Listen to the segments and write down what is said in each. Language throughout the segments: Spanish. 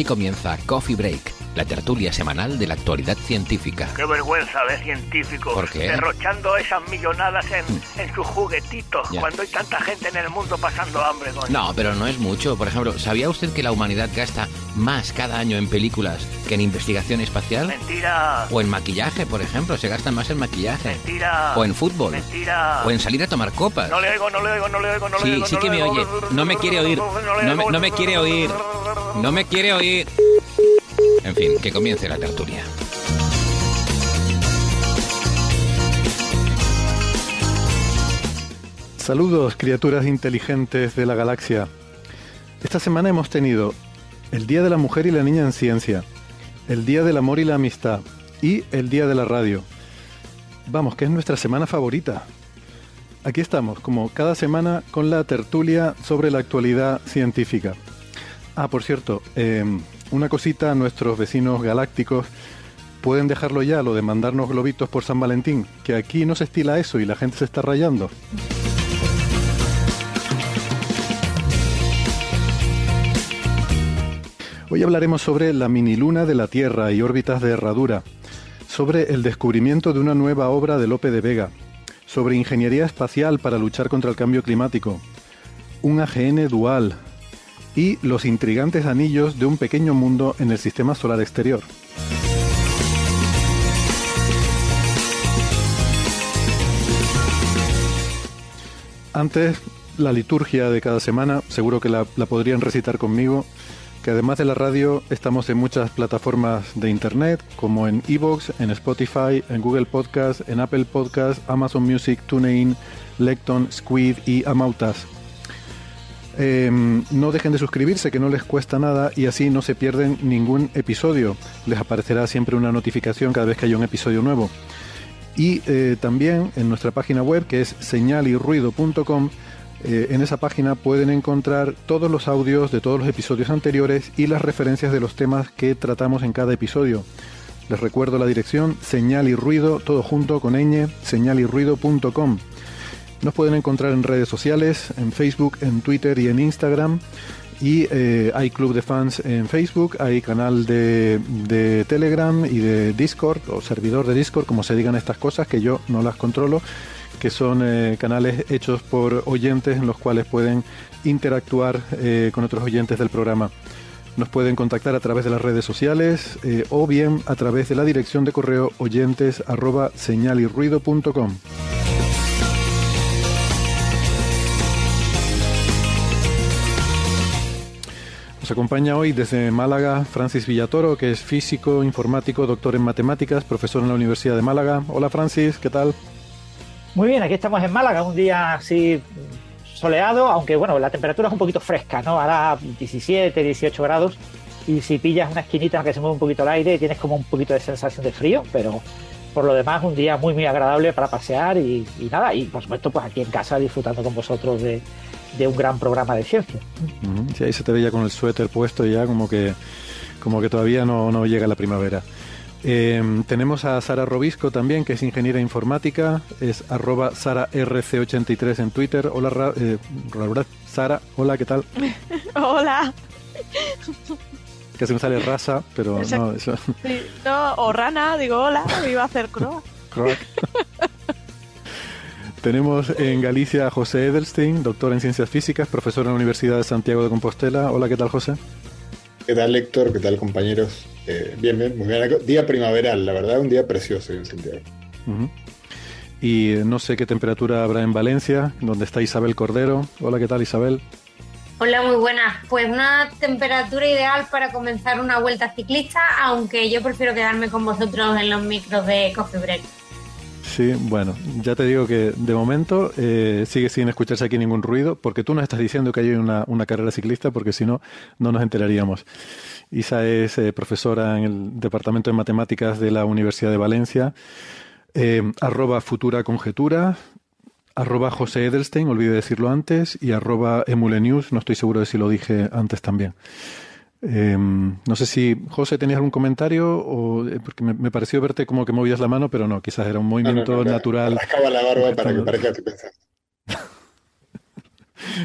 Aquí comienza Coffee Break, la tertulia semanal de la actualidad científica. Qué vergüenza de científicos. ¿Por qué? Derrochando esas millonadas en, en sus juguetitos Ya. cuando hay tanta gente en el mundo pasando hambre, coño. No, pero no es mucho. Por ejemplo, ¿sabía usted que la humanidad gasta más cada año en películas que en investigación espacial? Mentira. O en maquillaje, por ejemplo, se gasta más en maquillaje. Mentira. O en fútbol. Mentira. O en salir a tomar copas. No le oigo, no le oigo, no le oigo, no le Sí, oigo. sí no que me oigo. oye. No me quiere oír. me, no me quiere oír. No me quiere oír. En fin, que comience la tertulia. Saludos, criaturas inteligentes de la galaxia. Esta semana hemos tenido el Día de la Mujer y la Niña en Ciencia, el Día del Amor y la Amistad y el Día de la Radio. Vamos, que es nuestra semana favorita. Aquí estamos, como cada semana, con la tertulia sobre la actualidad científica. Ah, por cierto, eh, una cosita a nuestros vecinos galácticos. Pueden dejarlo ya, lo de mandarnos globitos por San Valentín, que aquí no se estila eso y la gente se está rayando. Hoy hablaremos sobre la miniluna de la Tierra y órbitas de herradura, sobre el descubrimiento de una nueva obra de Lope de Vega, sobre ingeniería espacial para luchar contra el cambio climático, un AGN dual y los intrigantes anillos de un pequeño mundo en el sistema solar exterior. Antes, la liturgia de cada semana, seguro que la, la podrían recitar conmigo, que además de la radio estamos en muchas plataformas de internet, como en Evox, en Spotify, en Google Podcast, en Apple Podcast, Amazon Music, TuneIn, Lecton, Squid y Amautas. Eh, no dejen de suscribirse, que no les cuesta nada y así no se pierden ningún episodio. Les aparecerá siempre una notificación cada vez que haya un episodio nuevo. Y eh, también en nuestra página web, que es señalirruido.com, eh, en esa página pueden encontrar todos los audios de todos los episodios anteriores y las referencias de los temas que tratamos en cada episodio. Les recuerdo la dirección señal y ruido, todo junto con ñ, señalirruido.com. Nos pueden encontrar en redes sociales, en Facebook, en Twitter y en Instagram. Y eh, hay club de fans en Facebook, hay canal de, de Telegram y de Discord, o servidor de Discord, como se digan estas cosas, que yo no las controlo, que son eh, canales hechos por oyentes en los cuales pueden interactuar eh, con otros oyentes del programa. Nos pueden contactar a través de las redes sociales eh, o bien a través de la dirección de correo oyentes arroba señalirruido.com. Nos acompaña hoy desde Málaga Francis Villatoro, que es físico, informático, doctor en matemáticas, profesor en la Universidad de Málaga. Hola Francis, ¿qué tal? Muy bien, aquí estamos en Málaga, un día así soleado, aunque bueno, la temperatura es un poquito fresca, ¿no? Hará 17, 18 grados y si pillas una esquinita que se mueve un poquito el aire tienes como un poquito de sensación de frío, pero por lo demás un día muy muy agradable para pasear y, y nada, y por supuesto pues aquí en casa disfrutando con vosotros de, de un gran programa de ciencia. Sí, ahí se te veía con el suéter puesto ya como que, como que todavía no, no llega la primavera. Eh, tenemos a Sara Robisco también, que es ingeniera informática, es arroba SaraRC83 en Twitter. Hola, Ra- eh, Ra- Sara, hola, ¿qué tal? Hola. Que se me sale raza, pero no, eso... Sí, no, o rana, digo hola, me iba a hacer croa. Crack. Tenemos en Galicia a José Edelstein, doctor en ciencias físicas, profesor en la Universidad de Santiago de Compostela. Hola, ¿qué tal, José? ¿Qué tal, Héctor? ¿Qué tal, compañeros? Eh, bien, bien, muy bien. Día primaveral, la verdad, un día precioso en Santiago. Y no sé qué temperatura habrá en Valencia, donde está Isabel Cordero. Hola, ¿qué tal, Isabel? Hola, muy buenas. Pues una temperatura ideal para comenzar una vuelta ciclista, aunque yo prefiero quedarme con vosotros en los micros de Coffee Break. Sí, bueno, ya te digo que de momento eh, sigue sin escucharse aquí ningún ruido, porque tú nos estás diciendo que hay una, carrera ciclista, porque si no, no nos enteraríamos. Isa es eh, profesora en el Departamento de Matemáticas de la Universidad de Valencia, eh, arroba futura conjetura, arroba José Edelstein, olvidé decirlo antes, y arroba emulenews, no estoy seguro de si lo dije antes también. Eh, no sé si, José, tenías algún comentario, o, eh, porque me, me pareció verte como que movías la mano, pero no, quizás era un No, no, movimiento no, natural. me la barba para que parezca que.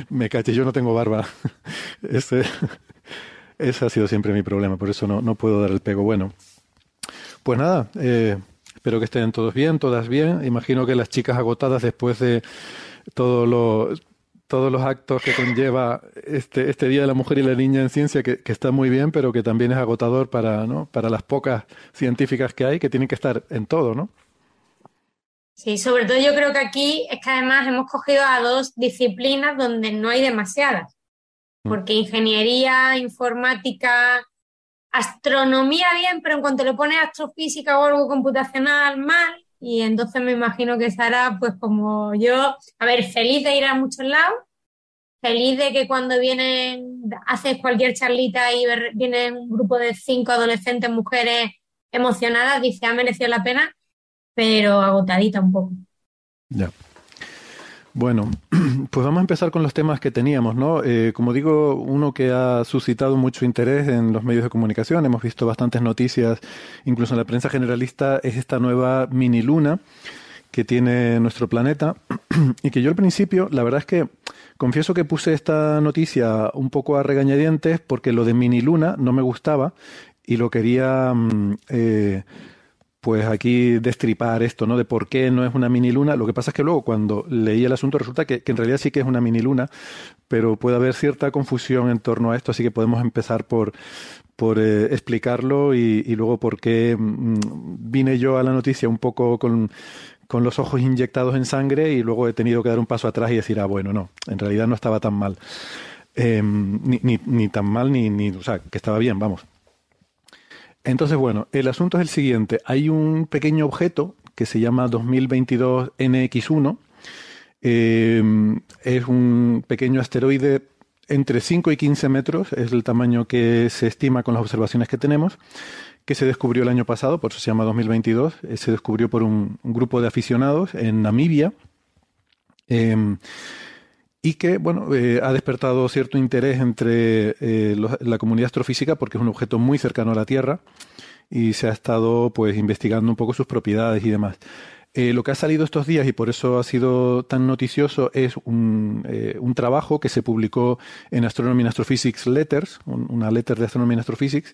Me caché, yo no tengo barba. Ese ha sido siempre mi problema, por eso no, no puedo dar el pego. Bueno, pues nada, eh, espero que estén todos bien, todas bien. Imagino que las chicas agotadas después de todo lo, todos los actos que conlleva este, este Día de la Mujer y la Niña en Ciencia, que, que, está muy bien, pero que también es agotador para, ¿no? para las pocas científicas que hay, que tienen que estar en todo, ¿no? Sí, sobre todo yo creo que aquí es que además hemos cogido a dos disciplinas donde no hay demasiadas, porque ingeniería, informática, astronomía bien, pero en cuanto le pones astrofísica o algo computacional mal, y entonces me imagino que Sara, pues como yo, a ver, feliz de ir a muchos lados, feliz de que cuando vienen, haces cualquier charlita y viene un grupo de cinco adolescentes, mujeres emocionadas, dice, ha merecido la pena, pero agotadita un poco. Ya. Bueno, pues vamos a empezar con los temas que teníamos, ¿no? Eh, como digo, uno que ha suscitado mucho interés en los medios de comunicación, hemos visto bastantes noticias, incluso en la prensa generalista, es esta nueva mini luna que tiene nuestro planeta y que yo al principio, la verdad es que confieso que puse esta noticia un poco a regañadientes porque lo de mini luna no me gustaba y lo quería... Mm, eh, pues aquí destripar esto, ¿no? De por qué no es una mini luna. Lo que pasa es que luego cuando leí el asunto resulta que, en realidad sí que es una mini luna, pero puede haber cierta confusión en torno a esto, así que podemos empezar por, por eh, explicarlo y, y, luego por qué mmm, vine yo a la noticia un poco con, con los ojos inyectados en sangre y luego he tenido que dar un paso atrás y decir, ah, bueno, no, en realidad no estaba tan mal. Eh, ni, ni, ni tan mal, ni, ni, o sea, que estaba bien, vamos. Entonces, bueno, el asunto es el siguiente. Hay un pequeño objeto que se llama 2022 NX1. Eh, es un pequeño asteroide entre 5 y 15 metros, es el tamaño que se estima con las observaciones que tenemos, que se descubrió el año pasado, por eso se llama 2022. Eh, se descubrió por un, grupo de aficionados en Namibia. Eh, y que bueno eh, ha despertado cierto interés entre eh, los, la comunidad astrofísica porque es un objeto muy cercano a la Tierra y se ha estado pues investigando un poco sus propiedades y demás. Eh, lo que ha salido estos días y por eso ha sido tan noticioso es un, trabajo que se publicó en Astronomy and Astrophysics Letters, un, una letter de Astronomy and Astrophysics,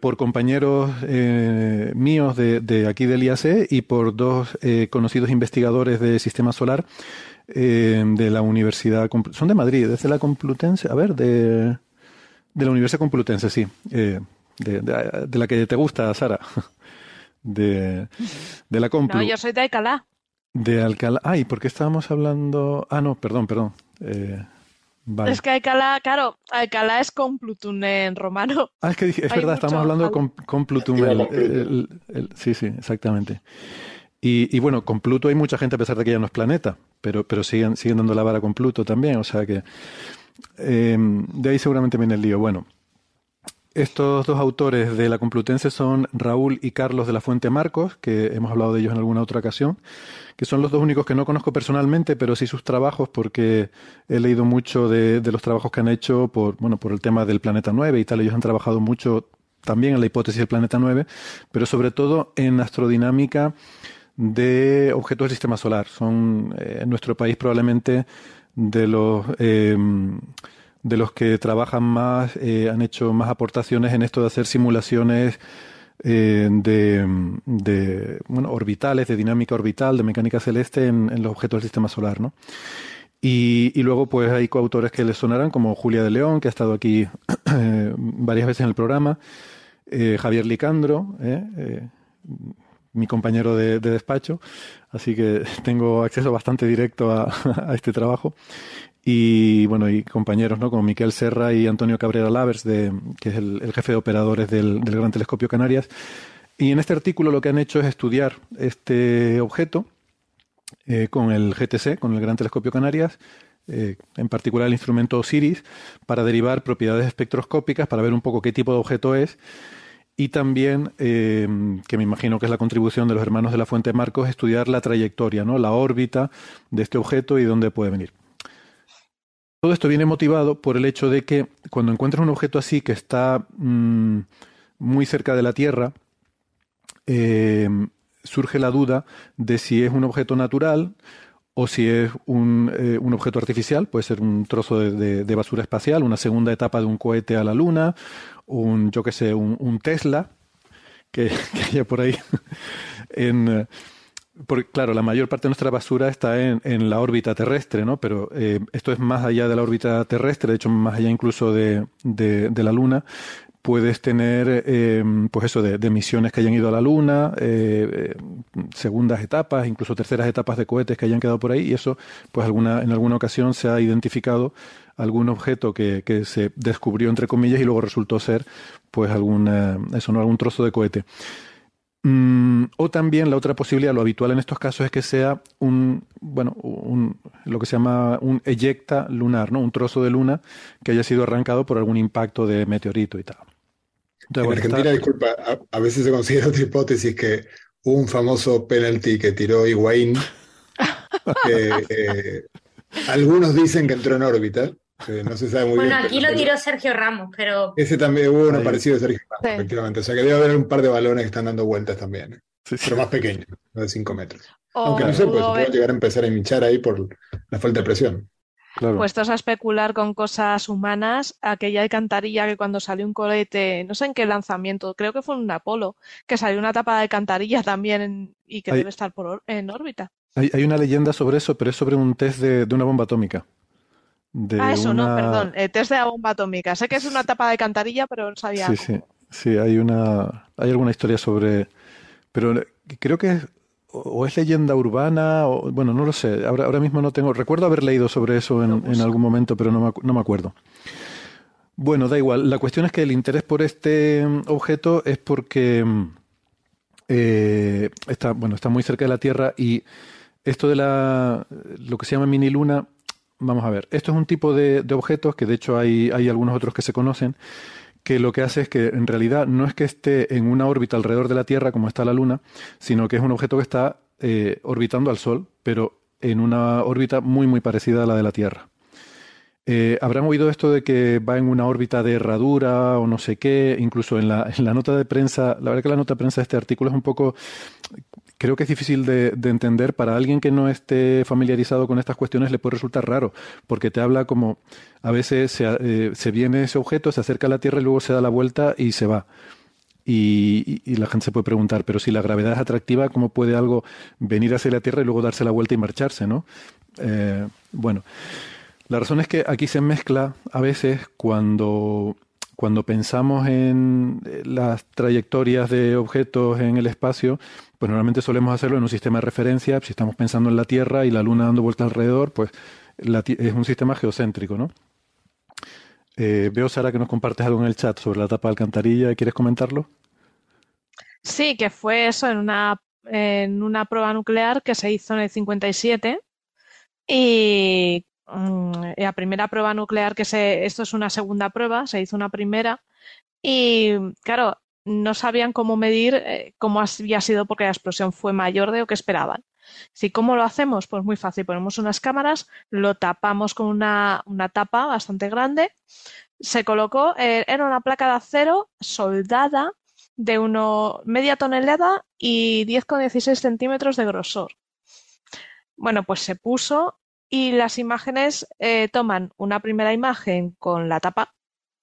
por compañeros eh, míos de, aquí del IAC y por dos eh, conocidos investigadores de sistema solar eh, de la Universidad, son de Madrid, desde la Complutense, a ver, de, de la Universidad Complutense, sí, eh, de, de, de, la que te gusta, Sara, de, de la Complu. No, yo soy de Alcalá. De Alcalá, ay, ¿por qué estábamos hablando? Ah, no, perdón, perdón. Eh, Vale. Es que Alcalá, claro, Alcalá es Complutum en romano. Ah, es que dije, es Hay verdad, estamos hablando de Complutum. El, el, el, sí, sí, exactamente. Y, y, bueno, con Pluto hay mucha gente a pesar de que ya no es planeta, pero, pero siguen, siguen dando la vara con Pluto también, o sea que eh, de ahí seguramente viene el lío. Bueno, estos dos autores de la Complutense son Raúl y Carlos de la Fuente Marcos, que hemos hablado de ellos en alguna otra ocasión, que son los dos únicos que no conozco personalmente, pero sí sus trabajos, porque he leído mucho de, de los trabajos que han hecho por, bueno, por el tema del planeta 9 y tal. Ellos han trabajado mucho también en la hipótesis del planeta 9, pero sobre todo en astrodinámica de objetos del sistema solar. Son eh, en nuestro país probablemente de los eh, de los que trabajan más, eh, han hecho más aportaciones en esto de hacer simulaciones eh, de, de, bueno, orbitales, de dinámica orbital, de mecánica celeste en, en los objetos del sistema solar, ¿no? Y, y, luego pues hay coautores que les sonarán, como Julia de León, que ha estado aquí varias veces en el programa, Javier Licandro, mi compañero de, de, despacho, así que tengo acceso bastante directo a, este trabajo. Y bueno, y compañeros, ¿no? Como Miquel Serra y Antonio Cabrera Lavers, de, que es el, jefe de operadores del, del, Gran Telescopio Canarias. Y en este artículo lo que han hecho es estudiar este objeto eh, con el GTC, con el Gran Telescopio Canarias, eh, en particular el instrumento OSIRIS, para derivar propiedades espectroscópicas, para ver un poco qué tipo de objeto es y también, eh, que me imagino que es la contribución de los hermanos de la Fuente Marcos, estudiar la trayectoria, ¿no? la órbita de este objeto y dónde puede venir. Todo esto viene motivado por el hecho de que cuando encuentras un objeto así que está mmm, muy cerca de la Tierra, eh, surge la duda de si es un objeto natural o si es un, eh, un, objeto artificial, puede ser un trozo de, basura espacial, una segunda etapa de un cohete a la Luna, un, yo qué sé, un, Tesla, que, haya por ahí. en, eh, porque, claro, la mayor parte de nuestra basura está en, en la órbita terrestre, ¿no? Pero eh, esto es más allá de la órbita terrestre, de hecho, más allá incluso de, de, la Luna puedes tener, eh, pues eso, de, de, misiones que hayan ido a la Luna, segundas etapas, incluso terceras etapas de cohetes que hayan quedado por ahí, y eso, pues alguna, en alguna ocasión se ha identificado algún objeto que, que se descubrió entre comillas y luego resultó ser, pues alguna, eso no, algún trozo de cohete. Mm, o también la otra posibilidad, lo habitual en estos casos es que sea un, bueno, un, lo que se llama un eyecta lunar, ¿no? Un trozo de luna que haya sido arrancado por algún impacto de meteorito y tal. Entonces, en bueno, Argentina, está... disculpa, a, a, veces se considera otra hipótesis que hubo un famoso penalti que tiró Higuaín, que eh, algunos dicen que entró en órbita, no se sabe muy bueno, bien. aquí lo tiró Sergio Ramos, pero. Ese también hubo uno Ahí. parecido de Sergio Ramos, sí. efectivamente. O sea que debe haber un par de balones que están dando vueltas también. ¿eh? Sí, sí. Pero más pequeños, no de 5 metros. Aunque no sé, pues se puede llegar a empezar a hinchar ahí por la falta de presión. Claro. Puestos a especular con cosas humanas, aquella alcantarilla que cuando salió un cohete, no sé en qué lanzamiento, creo que fue en un Apolo, que salió una tapa de alcantarilla también y que hay, debe estar por, en órbita. Hay, hay, una leyenda sobre eso, pero es sobre un test de, de una bomba atómica. De ah, eso, una... no, perdón. El test de la bomba atómica. Sé que es una tapa de alcantarilla, pero no sabía. Sí, sí. Sí, hay una. Hay alguna historia sobre. Pero creo que es. O es leyenda urbana, o bueno, no lo sé. Ahora, ahora mismo no tengo. Recuerdo haber leído sobre eso en, en algún momento, pero no me, no me acuerdo. Bueno, da igual. La cuestión es que el interés por este objeto es porque eh, está, bueno, está muy cerca de la Tierra y esto de la, lo que se llama mini luna vamos a ver, esto es un tipo de, objetos que de hecho hay, hay, algunos otros que se conocen, que lo que hace es que en realidad no es que esté en una órbita alrededor de la Tierra como está la Luna, sino que es un objeto que está eh, orbitando al Sol, pero en una órbita muy muy parecida a la de la Tierra. Eh, Habrán oído esto de que va en una órbita de herradura o no sé qué, incluso en la, en la nota de prensa, la verdad que la nota de prensa de este artículo es un poco creo que es difícil de, de, entender. Para alguien que no esté familiarizado con estas cuestiones le puede resultar raro, porque te habla como a veces se, eh, viene ese objeto, se acerca a la Tierra y luego se da la vuelta y se va. Y, y, la gente se puede preguntar, pero si la gravedad es atractiva, ¿cómo puede algo venir hacia la Tierra y luego darse la vuelta y marcharse? ¿no? Eh, bueno, la razón es que aquí se mezcla a veces cuando cuando pensamos en las trayectorias de objetos en el espacio, pues normalmente solemos hacerlo en un sistema de referencia. Si estamos pensando en la Tierra y la Luna dando vueltas alrededor, pues es un sistema geocéntrico, ¿no? Eh, veo, Sara, que nos compartes algo en el chat sobre la tapa de alcantarilla. ¿Quieres comentarlo? Sí, que fue eso en una, en una prueba nuclear que se hizo en el 57 y la primera prueba nuclear que se, esto es una segunda prueba, se hizo una primera y claro, no sabían cómo medir eh, cómo había sido porque la explosión fue mayor de lo que esperaban. Si cómo lo hacemos, pues muy fácil, ponemos unas cámaras, lo tapamos con una, una tapa bastante grande, se colocó, eh, era una placa de acero soldada de uno media tonelada y 10,16 centímetros de grosor. Bueno, pues se puso y las imágenes eh, toman una primera imagen con la tapa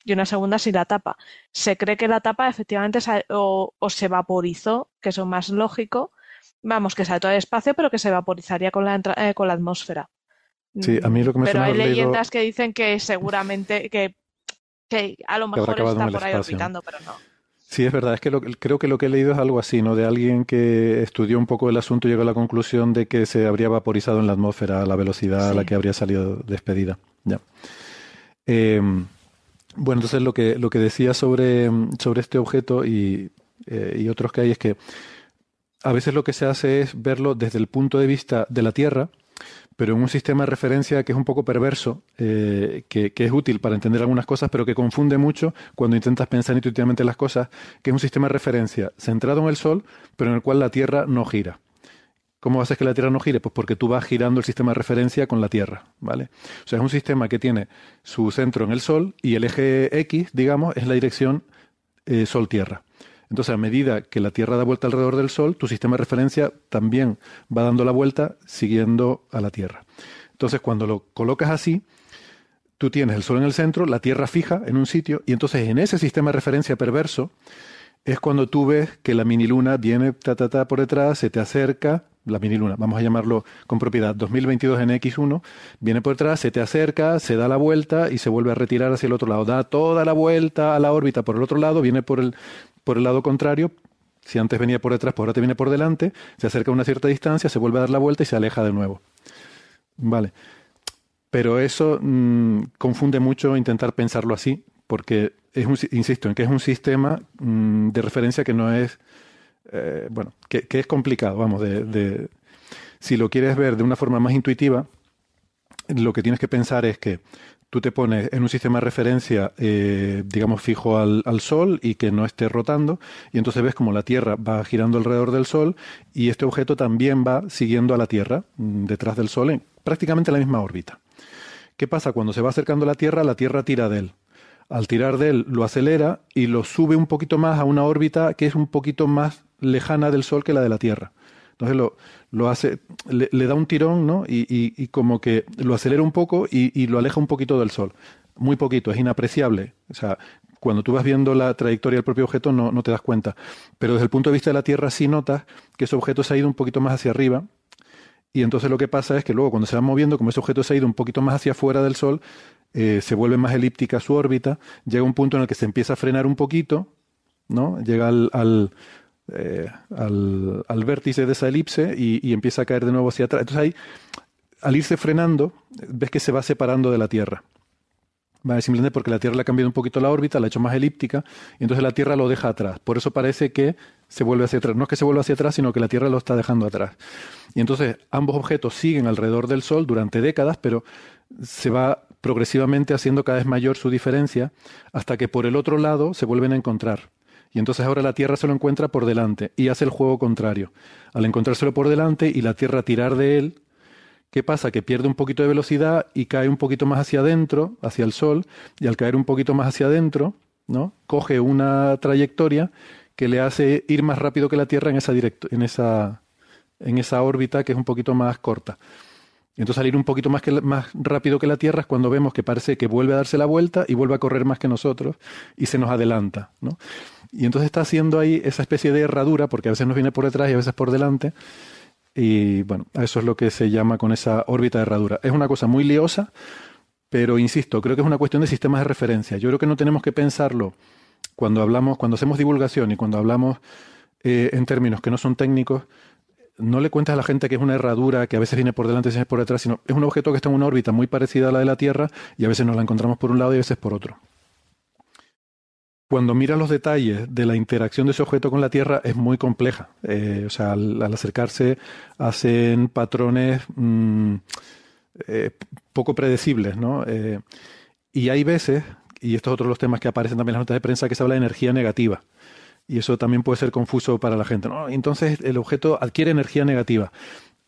y una segunda sin la tapa. Se cree que la tapa efectivamente se, o, o, se vaporizó, que es lo más lógico, vamos, que sale todo el espacio, pero que se vaporizaría con la, eh, con la atmósfera. Sí, a mí lo que me Pero hay leído... leyendas que dicen que seguramente, que, que a lo mejor está por ahí orbitando, pero no. Sí, es verdad. Es que lo, creo que lo que he leído es algo así, ¿no? De alguien que estudió un poco el asunto y llegó a la conclusión de que se habría vaporizado en la atmósfera a la velocidad sí. a la que habría salido despedida. Ya. Eh, bueno, entonces lo que, lo que decía sobre, sobre este objeto y, eh, y otros que hay es que a veces lo que se hace es verlo desde el punto de vista de la Tierra, pero en un sistema de referencia que es un poco perverso, eh, que, es útil para entender algunas cosas, pero que confunde mucho cuando intentas pensar intuitivamente las cosas, que es un sistema de referencia centrado en el Sol, pero en el cual la Tierra no gira. ¿Cómo haces que la Tierra no gire? Pues porque tú vas girando el sistema de referencia con la Tierra, ¿vale? O sea, es un sistema que tiene su centro en el Sol y el eje X, digamos, es la dirección eh, Sol-Tierra. Entonces, a medida que la Tierra da vuelta alrededor del Sol, tu sistema de referencia también va dando la vuelta siguiendo a la Tierra. Entonces, cuando lo colocas así, tú tienes el Sol en el centro, la Tierra fija en un sitio, y entonces en ese sistema de referencia perverso es cuando tú ves que la mini luna viene ta, ta, ta por detrás, se te acerca, la mini luna, vamos a llamarlo con propiedad 2022 en X1, viene por detrás, se te acerca, se da la vuelta y se vuelve a retirar hacia el otro lado. Da toda la vuelta a la órbita por el otro lado, viene por el, por el lado contrario. Si antes venía por detrás, pues ahora te viene por delante, se acerca a una cierta distancia, se vuelve a dar la vuelta y se aleja de nuevo. Vale. Pero eso mm, confunde mucho intentar pensarlo así, porque es un, insisto en que es un sistema mm, de referencia que no es eh, bueno, que, es complicado, vamos, de, si lo quieres ver de una forma más intuitiva, lo que tienes que pensar es que tú te pones en un sistema de referencia, eh, digamos, fijo al, Sol y que no esté rotando, y entonces ves como la Tierra va girando alrededor del Sol y este objeto también va siguiendo a la Tierra mm, detrás del Sol en prácticamente la misma órbita. ¿Qué pasa? Cuando se va acercando a la Tierra, la Tierra tira de él al tirar de él lo acelera y lo sube un poquito más a una órbita que es un poquito más lejana del Sol que la de la Tierra. Entonces lo, hace, le, da un tirón, ¿no? Y, como que lo acelera un poco y, lo aleja un poquito del Sol. Muy poquito, es inapreciable. O sea, cuando tú vas viendo la trayectoria del propio objeto no, te das cuenta. Pero desde el punto de vista de la Tierra sí notas que ese objeto se ha ido un poquito más hacia arriba. Y entonces lo que pasa es que luego cuando se va moviendo, como ese objeto se ha ido un poquito más hacia afuera del Sol, eh, se vuelve más elíptica su órbita, llega un punto en el que se empieza a frenar un poquito, ¿no? Llega al, eh, al, vértice de esa elipse y, empieza a caer de nuevo hacia atrás. Entonces ahí, al irse frenando, ves que se va separando de la Tierra. Simplemente porque la Tierra le ha cambiado un poquito la órbita, la ha hecho más elíptica, y entonces la Tierra lo deja atrás. Por eso parece que se vuelve hacia atrás. No es que se vuelva hacia atrás, sino que la Tierra lo está dejando atrás. Y entonces ambos objetos siguen alrededor del Sol durante décadas, pero se va progresivamente haciendo cada vez mayor su diferencia hasta que por el otro lado se vuelven a encontrar. Y entonces ahora la Tierra se lo encuentra por delante y hace el juego contrario. Al encontrárselo por delante y la Tierra tirar de él, ¿qué pasa? Que pierde un poquito de velocidad y cae un poquito más hacia adentro, hacia el Sol, y al caer un poquito más hacia adentro, ¿no? Coge una trayectoria que le hace ir más rápido que la Tierra en esa, en esa, en esa órbita que es un poquito más corta. Entonces salir un poquito más, que, más rápido que la Tierra es cuando vemos que parece que vuelve a darse la vuelta y vuelve a correr más que nosotros y se nos adelanta. ¿no? Y entonces está haciendo ahí esa especie de herradura, porque a veces nos viene por detrás y a veces por delante. Y bueno, eso es lo que se llama con esa órbita de herradura. Es una cosa muy liosa, pero insisto, creo que es una cuestión de sistemas de referencia. Yo creo que no tenemos que pensarlo cuando hablamos, cuando hacemos divulgación y cuando hablamos eh, en términos que no son técnicos, no le cuentas a la gente que es una herradura que a veces viene por delante y a veces por detrás, sino es un objeto que está en una órbita muy parecida a la de la Tierra y a veces nos la encontramos por un lado y a veces por otro. Cuando miras los detalles de la interacción de ese objeto con la Tierra es muy compleja. Eh, o sea, al, acercarse hacen patrones mm, eh, poco predecibles, ¿no? Eh, y hay veces, y estos es otro de los temas que aparecen también en las notas de prensa, que se habla de energía negativa y eso también puede ser confuso para la gente. Entonces el objeto adquiere energía negativa.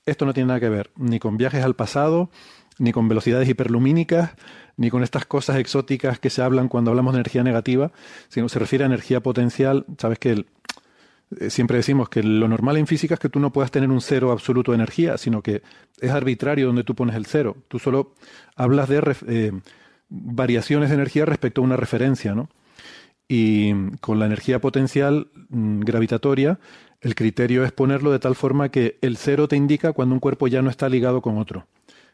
Esto no tiene nada que ver ni con viajes al pasado, ni con velocidades hiperlumínicas, ni con estas cosas exóticas que se hablan cuando hablamos de energía negativa, sino se refiere a energía potencial. Sabes que eh, siempre decimos que lo normal en física es que tú no puedas tener un cero absoluto de energía, sino que es arbitrario donde tú pones el cero. Tú solo hablas de eh, variaciones de energía respecto a una referencia, ¿no? Y con la energía potencial mm, gravitatoria, el criterio es ponerlo de tal forma que el cero te indica cuando un cuerpo ya no está ligado con otro.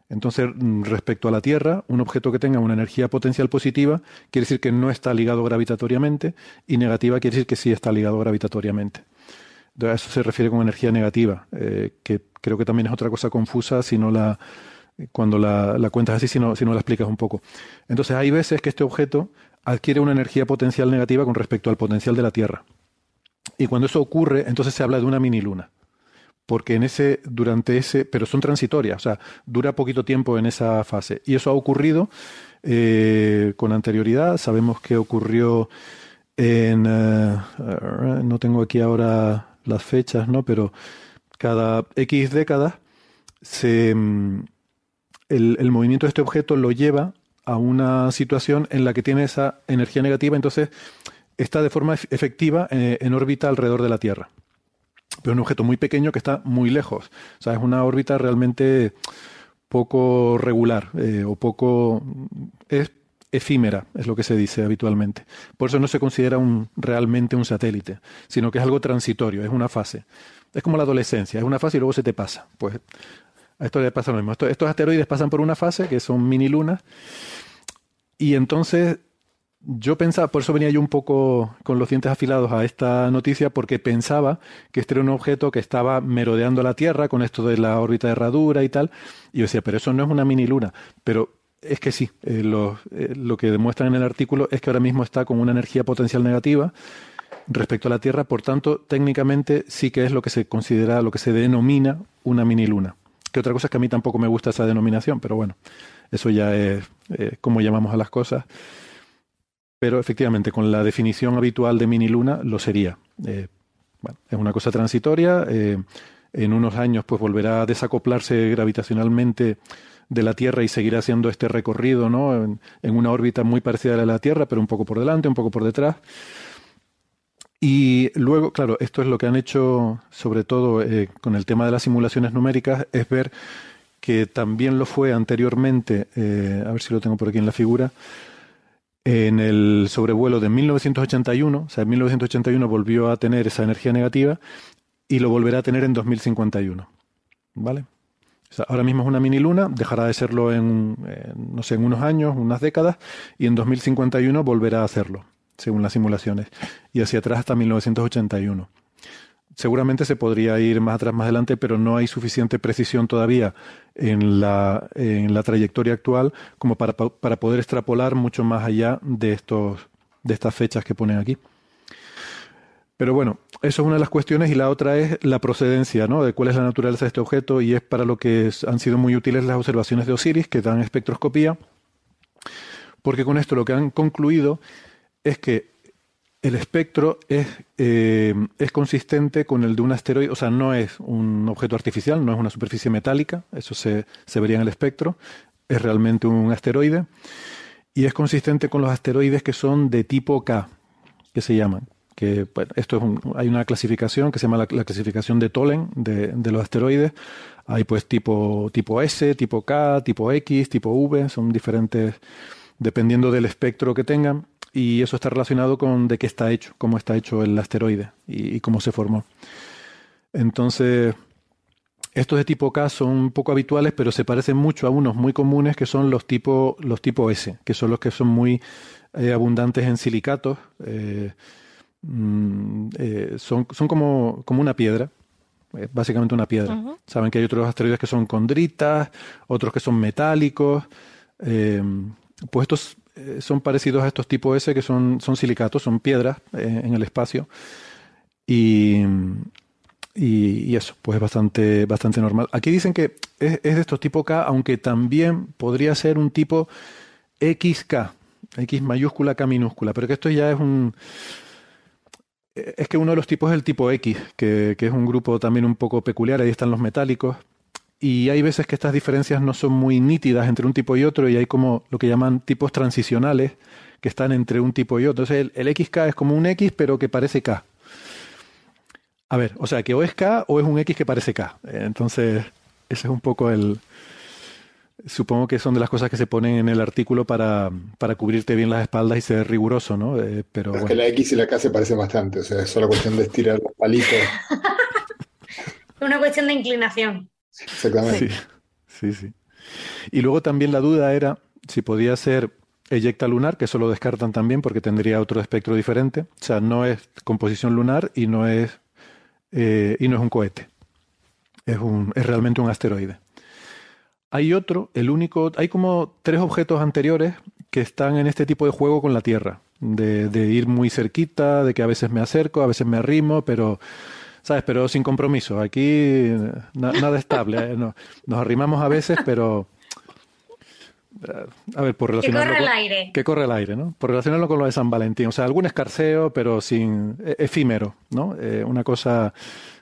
Entonces, mm, respecto a la Tierra, un objeto que tenga una energía potencial positiva quiere decir que no está ligado gravitatoriamente y negativa quiere decir que sí está ligado gravitatoriamente. a eso se refiere con energía negativa, eh, que creo que también es otra cosa confusa si no la, cuando la, cuentas así, si no, si no la explicas un poco. Entonces, hay veces que este objeto adquiere una energía potencial negativa con respecto al potencial de la Tierra. Y cuando eso ocurre, entonces se habla de una mini luna. Porque en ese, durante ese, pero son transitorias, o sea, dura poquito tiempo en esa fase. Y eso ha ocurrido eh, con anterioridad. Sabemos que ocurrió en, eh, no tengo aquí ahora las fechas, ¿no? Pero cada X décadas se, mm, el, movimiento de este objeto lo lleva a una situación en la que tiene esa energía negativa, entonces está de forma efectiva eh, en órbita alrededor de la Tierra. Pero un objeto muy pequeño que está muy lejos. O sea, es una órbita realmente poco regular eh, o poco... es efímera, es lo que se dice habitualmente. Por eso no se considera un, realmente un satélite, sino que es algo transitorio, es una fase. Es como la adolescencia, es una fase y luego se te pasa. Pues a esto le pasa lo mismo. Estos, asteroides pasan por una fase, que son mini lunas, y entonces yo pensaba, por eso venía yo un poco con los dientes afilados a esta noticia, porque pensaba que este era un objeto que estaba merodeando la Tierra con esto de la órbita de herradura y tal. Y yo decía, pero eso no es una mini luna. Pero es que sí, eh, lo, eh, lo que demuestran en el artículo es que ahora mismo está con una energía potencial negativa respecto a la Tierra, por tanto, técnicamente sí que es lo que se considera, lo que se denomina una mini luna. Que otra cosa es que a mí tampoco me gusta esa denominación, pero bueno, eso ya es eh, como llamamos a las cosas. Pero efectivamente, con la definición habitual de mini luna, lo sería. Eh, bueno, es una cosa transitoria. Eh, en unos años, pues volverá a desacoplarse gravitacionalmente de la Tierra y seguirá haciendo este recorrido, ¿no? En, en, una órbita muy parecida a la de la Tierra, pero un poco por delante, un poco por detrás. Y luego, claro, esto es lo que han hecho, sobre todo eh, con el tema de las simulaciones numéricas, es ver que también lo fue anteriormente, eh, a ver si lo tengo por aquí en la figura, en el sobrevuelo de 1981, o sea, en 1981 volvió a tener esa energía negativa y lo volverá a tener en 2051. ¿Vale? O sea, ahora mismo es una mini luna, dejará de serlo en, no sé, en unos años, unas décadas, y en 2051 volverá a hacerlo según las simulaciones, y hacia atrás hasta 1981. Seguramente se podría ir más atrás, más adelante, pero no hay suficiente precisión todavía en la, en la trayectoria actual como para, para poder extrapolar mucho más allá de, estos, de estas fechas que ponen aquí. Pero bueno, eso es una de las cuestiones y la otra es la procedencia, ¿no? De cuál es la naturaleza de este objeto y es para lo que han sido muy útiles las observaciones de Osiris que dan espectroscopía, porque con esto lo que han concluido es que el espectro es, eh, es consistente con el de un asteroide, o sea, no es un objeto artificial, no es una superficie metálica, eso se, se vería en el espectro, es realmente un asteroide, y es consistente con los asteroides que son de tipo K, que se llaman. Que, esto es hay una clasificación que se llama la, clasificación de Tolen de, de, los asteroides. Hay pues tipo, tipo S, tipo K, tipo X, tipo V, son diferentes dependiendo del espectro que tengan y eso está relacionado con de qué está hecho, cómo está hecho el asteroide y, cómo se formó. Entonces, estos de tipo K son poco habituales, pero se parecen mucho a unos muy comunes que son los tipo, los tipo S, que son los que son muy eh, abundantes en silicatos. Eh, mm, eh, son, son como, como una piedra, básicamente una piedra. Saben que hay otros asteroides que son condritas, otros que son metálicos. pues estos eh, son parecidos a estos tipos S, que son, son silicatos, son piedras eh, en el espacio. Y, y, eso, pues es bastante, bastante normal. Aquí dicen que es, de estos tipo K, aunque también podría ser un tipo XK, X mayúscula, K minúscula, pero que esto ya es un... Es que uno de los tipos es el tipo X, que, que es un grupo también un poco peculiar, ahí están los metálicos, y hay veces que estas diferencias no son muy nítidas entre un tipo y otro y hay como lo que llaman tipos transicionales que están entre un tipo y otro. Entonces el, XK es como un X pero que parece K. A ver, o sea, que o es K o es un X que parece K. Entonces, ese es un poco el... Supongo que son de las cosas que se ponen en el artículo para, para cubrirte bien las espaldas y ser riguroso, ¿no? Eh, pero es que la X y la K se parecen bastante, o sea, es solo cuestión de estirar los palitos. Una cuestión de inclinación. Exactamente. Sí, sí, Y luego también la duda era si podía ser eyecta lunar, que eso lo descartan también porque tendría otro espectro diferente. O sea, no es composición lunar y no es, eh, y no es un cohete. Es, un, es realmente un asteroide. Hay otro, el único, hay como tres objetos anteriores que están en este tipo de juego con la Tierra, de, de ir muy cerquita, de que a veces me acerco, a veces me arrimo, pero ¿sabes? Pero sin compromiso. Aquí nada estable. ¿eh? nos arrimamos a veces, pero... A ver, por relacionarlo... Que corre el aire. Que corre el aire, ¿no? Por relacionarlo con lo de San Valentín. O sea, algún escarceo, pero sin... E, efímero, ¿no? Eh, una cosa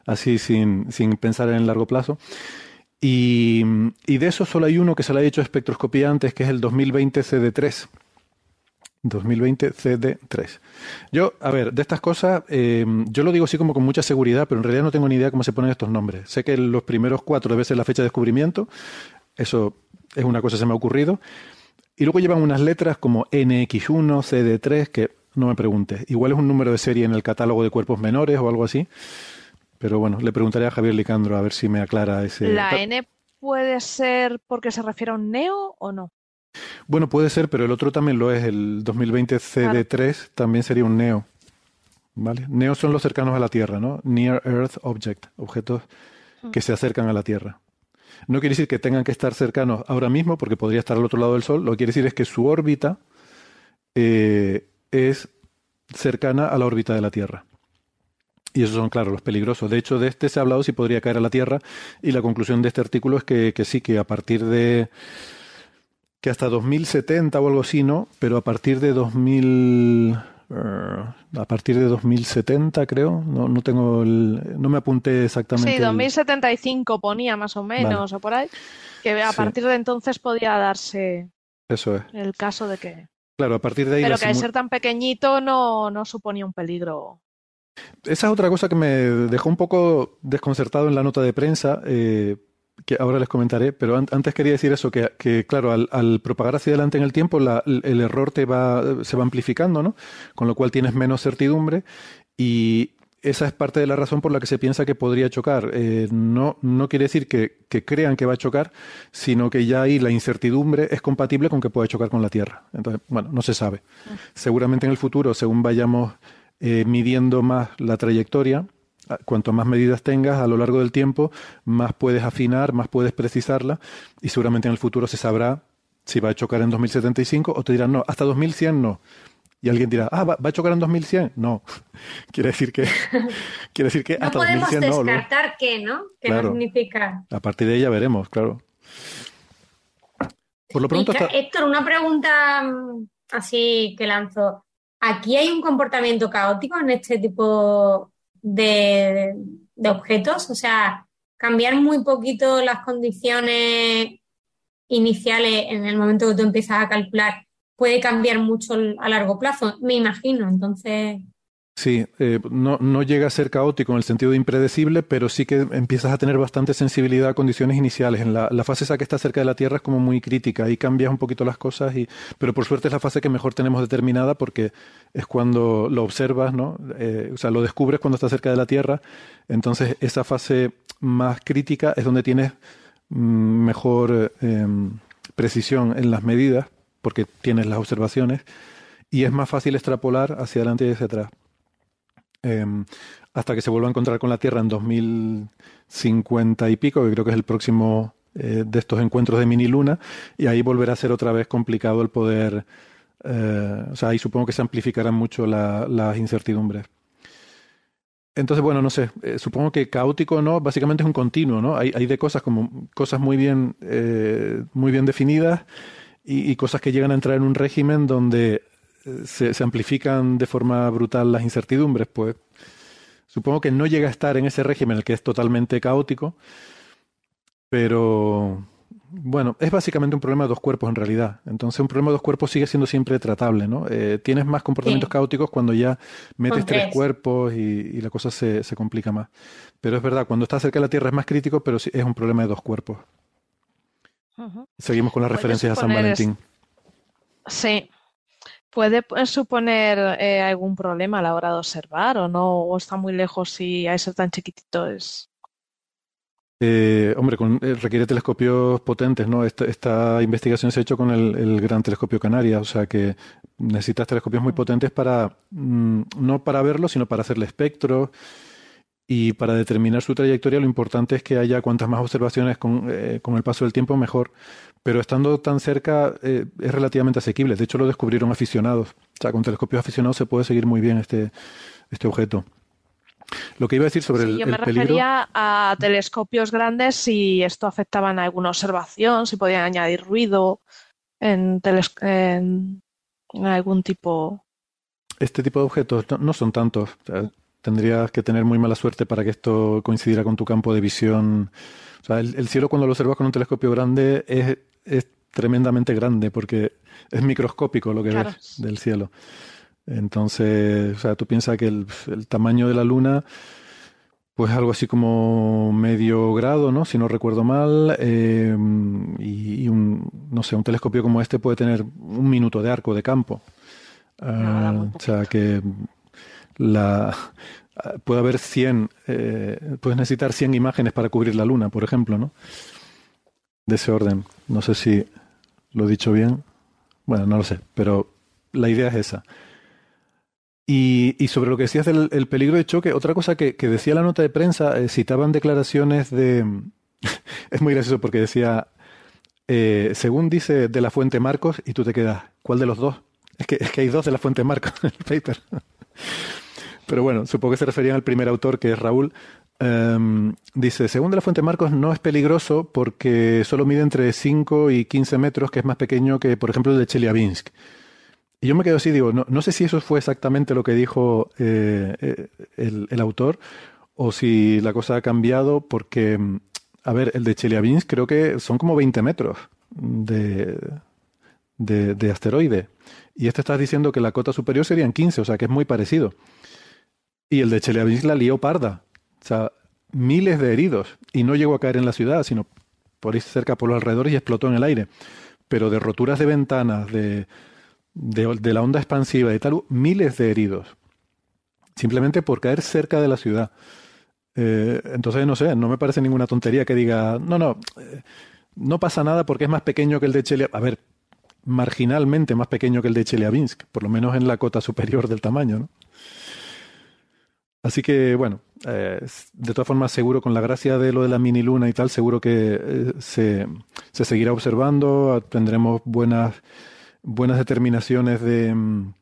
así sin, sin pensar en el largo plazo. Y, y, de eso solo hay uno que se le ha hecho espectroscopía antes, que es el 2020 CD3, 2020 CD3. Yo, a ver, de estas cosas, eh, yo lo digo así como con mucha seguridad, pero en realidad no tengo ni idea cómo se ponen estos nombres. Sé que los primeros cuatro debe ser la fecha de descubrimiento, eso es una cosa que se me ha ocurrido. Y luego llevan unas letras como NX1, CD3, que no me preguntes. Igual es un número de serie en el catálogo de cuerpos menores o algo así. Pero bueno, le preguntaré a Javier Licandro a ver si me aclara ese. ¿La N puede ser porque se refiere a un neo o no? Bueno, puede ser, pero el otro también lo es. El 2020 CD3 también sería un NEO. ¿Vale? NEO son los cercanos a la Tierra, ¿no? Near Earth Object, objetos que se acercan a la Tierra. No quiere decir que tengan que estar cercanos ahora mismo, porque podría estar al otro lado del Sol. Lo que quiere decir es que su órbita eh, es cercana a la órbita de la Tierra. Y esos son, claro, los peligrosos. De hecho, de este se ha hablado si podría caer a la Tierra. Y la conclusión de este artículo es que sí, que a partir de que hasta 2070 o algo así, ¿no? Pero a partir de 2000 eh, a partir de 2070 creo, no, no tengo el, no me apunté exactamente. Sí, 2075 ponía más o menos o por ahí, que a partir de entonces podía darse Eso es. el caso de que Claro, a partir de ahí Pero que al ser tan pequeñito no, no suponía un peligro. Esa es otra cosa que me dejó un poco desconcertado en la nota de prensa, eh, que ahora les comentaré, pero antes quería decir eso, que, claro, al, propagar hacia adelante en el tiempo, el error te va, se va amplificando, ¿no? Con lo cual tienes menos certidumbre y esa es parte de la razón por la que se piensa que podría chocar. Eh, no, no quiere decir que, crean que va a chocar, sino que ya ahí la incertidumbre es compatible con que pueda chocar con la Tierra. Entonces, bueno, no se sabe. Seguramente en el futuro, según vayamos eh, midiendo más la trayectoria, cuanto más medidas tengas a lo largo del tiempo, más puedes afinar, más puedes precisarla y seguramente en el futuro se sabrá si va a chocar en 2075 o te dirán, no, hasta 2100 no. Y alguien dirá, ah, ¿va, a chocar en 2100? No. quiere decir que, quiere decir que hasta 2100 no. podemos descartar qué, ¿no? ¿Qué significa? A partir de ella veremos, claro. Por lo pronto. Héctor, una pregunta mm, así que lanzo. ¿Aquí hay un comportamiento caótico en este tipo de, objetos, o sea, cambiar muy poquito las condiciones iniciales en el momento que tú empiezas a calcular puede cambiar mucho a largo plazo, me imagino. Entonces. Sí, eh, no, llega a ser caótico en el sentido de impredecible, pero sí que empiezas a tener bastante sensibilidad a condiciones iniciales. En la, fase esa que está cerca de la Tierra es como muy crítica, ahí cambias un poquito las cosas, y, pero por suerte es la fase que mejor tenemos determinada porque es cuando lo observas, ¿no? Eh, o sea, lo descubres cuando está cerca de la Tierra, entonces esa fase más crítica es donde tienes mm, mejor em, precisión en las medidas, porque tienes las observaciones, y es más fácil extrapolar hacia adelante y hacia atrás. Em, hasta que se vuelva a encontrar con la Tierra en 2050 y pico, que creo que es el próximo eh, de estos encuentros de mini luna, y ahí volverá a ser otra vez complicado el poder, eh, o sea, ahí supongo que se amplificarán mucho las incertidumbres. Entonces, bueno, no sé, eh, supongo que caótico no, básicamente es un continuo, ¿no? Hay, de cosas como cosas muy bien, muy bien definidas y, cosas que llegan a entrar en un régimen donde se, se, amplifican de forma brutal las incertidumbres, pues supongo que no llega a estar en ese régimen en el que es totalmente caótico, pero bueno, es básicamente un problema de dos cuerpos en realidad. Entonces un problema de dos cuerpos sigue siendo siempre tratable, ¿no? Eh, tienes más comportamientos caóticos cuando ya metes tres. cuerpos y, la cosa se, se, complica más. Pero es verdad, cuando estás cerca de la Tierra es más crítico, pero sí, es un problema de dos cuerpos. Seguimos con las referencias a San Valentín. Sí, ¿Puede suponer eh, algún problema a la hora de observar o no? ¿O está muy lejos y a ser tan chiquitito es...? Eh, hombre, eh, requiere telescopios potentes, ¿no? Esta, investigación se ha hecho con el, Gran Telescopio Canarias, o sea que necesitas telescopios muy potentes para, mm, no para verlo, sino para hacerle espectro y para determinar su trayectoria lo importante es que haya cuantas más observaciones con, con el paso del tiempo mejor, pero estando tan cerca eh, es relativamente asequible. De hecho, lo descubrieron aficionados. O sea, con telescopios aficionados se puede seguir muy bien este, este objeto. Lo que iba a decir sobre el, yo me refería a telescopios grandes si esto afectaba en alguna observación, si podían añadir ruido en, en, algún tipo. Este tipo de objetos no, son tantos. Tendrías que tener muy mala suerte para que esto coincidiera con tu campo de visión. O sea, el cielo cuando lo observas con un telescopio grande es, es tremendamente grande porque es microscópico lo que ves del cielo. Entonces, o sea, tú piensas que el, tamaño de la luna, pues algo así como medio grado, ¿no? Si no recuerdo mal, eh, y, un, no sé, un telescopio como este puede tener un minuto de arco de campo. Ah, o sea que la puede haber 100, eh, puedes necesitar 100 imágenes para cubrir la luna, por ejemplo, ¿no? De ese orden. No sé si lo he dicho bien. Bueno, no lo sé, pero la idea es esa. Y, sobre lo que decías del el peligro de choque, otra cosa que, que decía la nota de prensa, eh, citaban declaraciones de... es muy gracioso porque decía, eh, según dice de la fuente Marcos, y tú te quedas, ¿cuál de los dos? Es que, es que hay dos de la fuente Marcos en el paper. Pero bueno, supongo que se referían al primer autor, que es Raúl. Em, dice, según de la fuente Marcos, no es peligroso porque solo mide entre 5 y 15 metros, que es más pequeño que, por ejemplo, el de Chelyabinsk. Y yo me quedo así, digo, no, sé si eso fue exactamente lo que dijo eh, eh, el, autor o si la cosa ha cambiado porque, a ver, el de Chelyabinsk creo que son como 20 metros de, de, de asteroide. Y este estás diciendo que la cota superior serían 15, o sea que es muy parecido. Y el de Chelyabinsk la lió parda. O sea, miles de heridos. Y no llegó a caer en la ciudad, sino por ahí cerca, por los alrededores y explotó en el aire. Pero de roturas de ventanas, de, de, la onda expansiva y tal, miles de heridos. Simplemente por caer cerca de la ciudad. Eh, entonces, no sé, no me parece ninguna tontería que diga, no, no, eh, no pasa nada porque es más pequeño que el de Chelyabinsk. A ver, marginalmente más pequeño que el de Chelyabinsk, por lo menos en la cota superior del tamaño, ¿no? Así que, bueno, eh, de todas formas, seguro con la gracia de lo de la mini luna y tal, seguro que eh, se, se, seguirá observando, tendremos buenas, buenas determinaciones de, mm,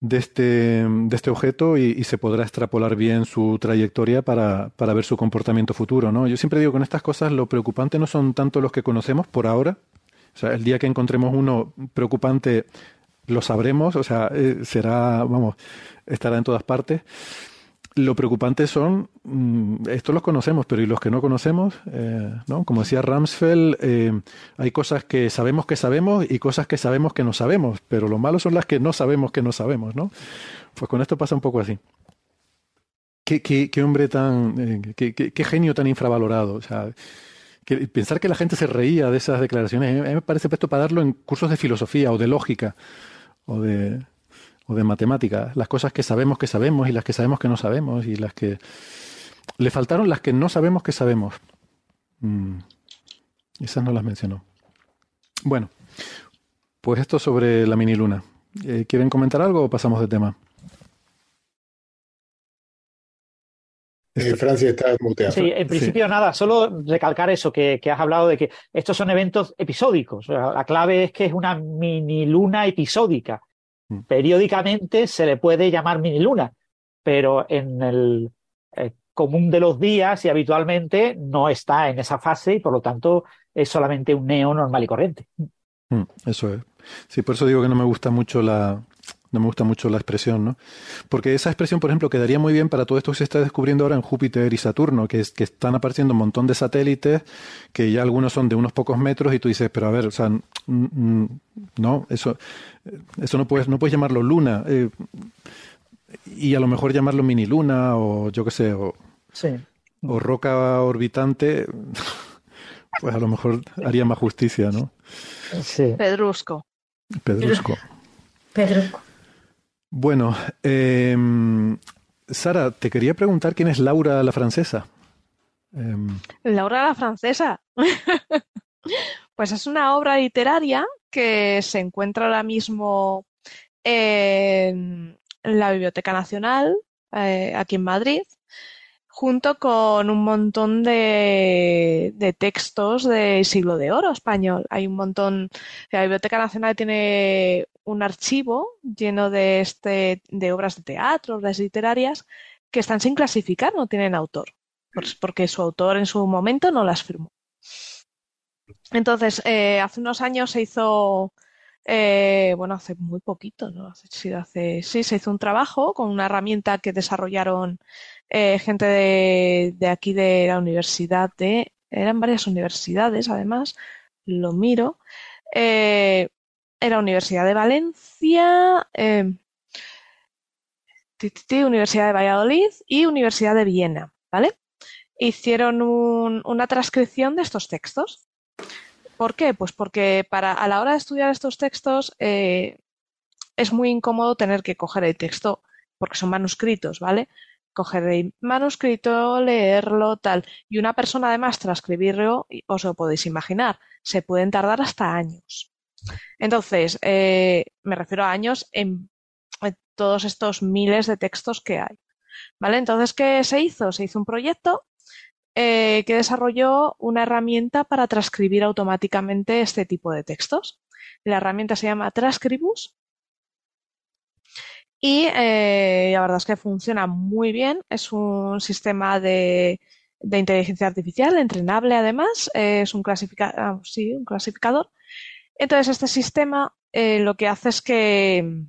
de, este, de este objeto y, y, se podrá extrapolar bien su trayectoria para, para ver su comportamiento futuro. ¿no? Yo siempre digo, con estas cosas lo preocupante no son tanto los que conocemos por ahora, o sea, el día que encontremos uno preocupante lo sabremos, o sea, eh, será, vamos, estará en todas partes. Lo preocupante son, mm, estos los conocemos, pero y los que no conocemos, eh, ¿no? Como decía Ramsfeld, eh, hay cosas que sabemos que sabemos y cosas que sabemos que no sabemos, pero lo malo son las que no sabemos que no sabemos, ¿no? Pues con esto pasa un poco así. Qué, qué, hombre tan, qué, genio tan infravalorado, o sea, pensar que la gente se reía de esas declaraciones, a mí me parece esto para darlo en cursos de filosofía o de lógica o de, o de matemática. Las cosas que sabemos que sabemos y las que sabemos que no sabemos y las que... Le faltaron las que no sabemos que sabemos. Mm, esas no las mencionó. Bueno, pues esto sobre la mini luna. Eh, ¿Quieren comentar algo o pasamos de tema? Eh, Francia está muteada. Sí, en principio nada, solo recalcar eso que, has hablado de que estos son eventos episódicos. la clave es que es una mini luna episódica. Mm. Periódicamente se le puede llamar mini luna, pero en el eh, común de los días y habitualmente no está en esa fase y por lo tanto es solamente un neo normal y corriente. Mm, eso es. Sí, por eso digo que no me gusta mucho la, no me gusta mucho la expresión, ¿no? Porque esa expresión, por ejemplo, quedaría muy bien para todo esto que se está descubriendo ahora en Júpiter y Saturno, que, es, que están apareciendo un montón de satélites, que ya algunos son de unos pocos metros, y tú dices, pero a ver, o sea, no, eso, eso no puedes, no puedes llamarlo luna. Eh, y a lo mejor llamarlo mini luna, o yo qué sé, o, o roca orbitante, pues a lo mejor haría más justicia, ¿no? Sí. Pedrusco. Pedrusco. Pedrusco. Bueno, eh, Sara, te quería preguntar quién es Laura la francesa. Em, Laura la francesa. pues es una obra literaria que se encuentra ahora mismo en la Biblioteca Nacional, eh, aquí en Madrid, junto con un montón de, de, textos del siglo de oro español. Hay un montón, la Biblioteca Nacional tiene un archivo lleno de, este, de obras de teatro, obras literarias, que están sin clasificar, no tienen autor, porque su autor en su momento no las firmó. Entonces, eh, hace unos años se hizo, eh, bueno, hace muy poquito, ¿no? Hace, hace, sí, se hizo un trabajo con una herramienta que desarrollaron eh, gente de, de, aquí de la universidad de, eran varias universidades además, lo miro. Eh, era Universidad de Valencia, eh, Universidad de Valladolid y Universidad de Viena, ¿vale? Hicieron una transcripción de estos textos. ¿Por qué? Pues porque para, a la hora de estudiar estos textos eh, es muy incómodo tener que coger el texto, porque son manuscritos, ¿vale? Coger el manuscrito, leerlo, tal. Y una persona además transcribirlo, os lo podéis imaginar, se pueden tardar hasta años. Entonces, eh, me refiero a años en, todos estos miles de textos que hay. ¿Vale? Entonces, ¿qué se hizo? Se hizo un proyecto eh, que desarrolló una herramienta para transcribir automáticamente este tipo de textos. La herramienta se llama Transcribus y eh, la verdad es que funciona muy bien. Es un sistema de, inteligencia artificial entrenable además. es un, ah, sí, un clasificador. Entonces, este sistema eh, lo que hace es que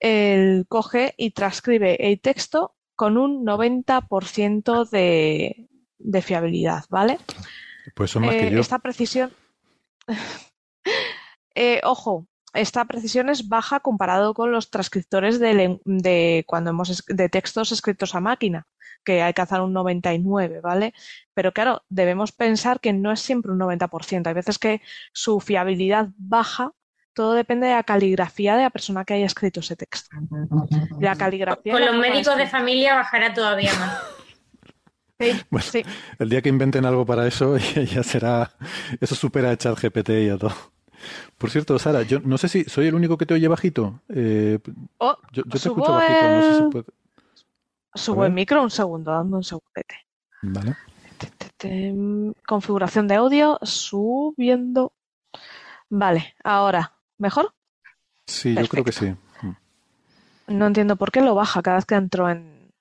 él coge y transcribe el texto con un 90% de, de fiabilidad, ¿vale? Pues son más que eh, yo. Esta precisión. ojo, esta precisión es baja comparado con los transcriptores de, cuando hemos de textos escritos a máquina, que hay que hacer un 99, ¿vale? Pero claro, debemos pensar que no es siempre un 90%. Hay veces que su fiabilidad baja. Todo depende de la caligrafía de la persona que haya escrito ese texto. La caligrafía. Con los médicos de familia bajará todavía más. Sí, El día que inventen algo para eso, ya será. Eso supera a ChatGPT y a todo. Por cierto, Sara, yo no sé si soy el único que te oye bajito. Eh, oh, yo, te escucho bajito, no sé si puede... Subo el micro un segundo, dando un segundete. Vale. Configuración de audio, subiendo. Vale, ahora, ¿mejor? Sí, yo creo que sí. Mm. No entiendo por qué lo baja cada vez que entro en,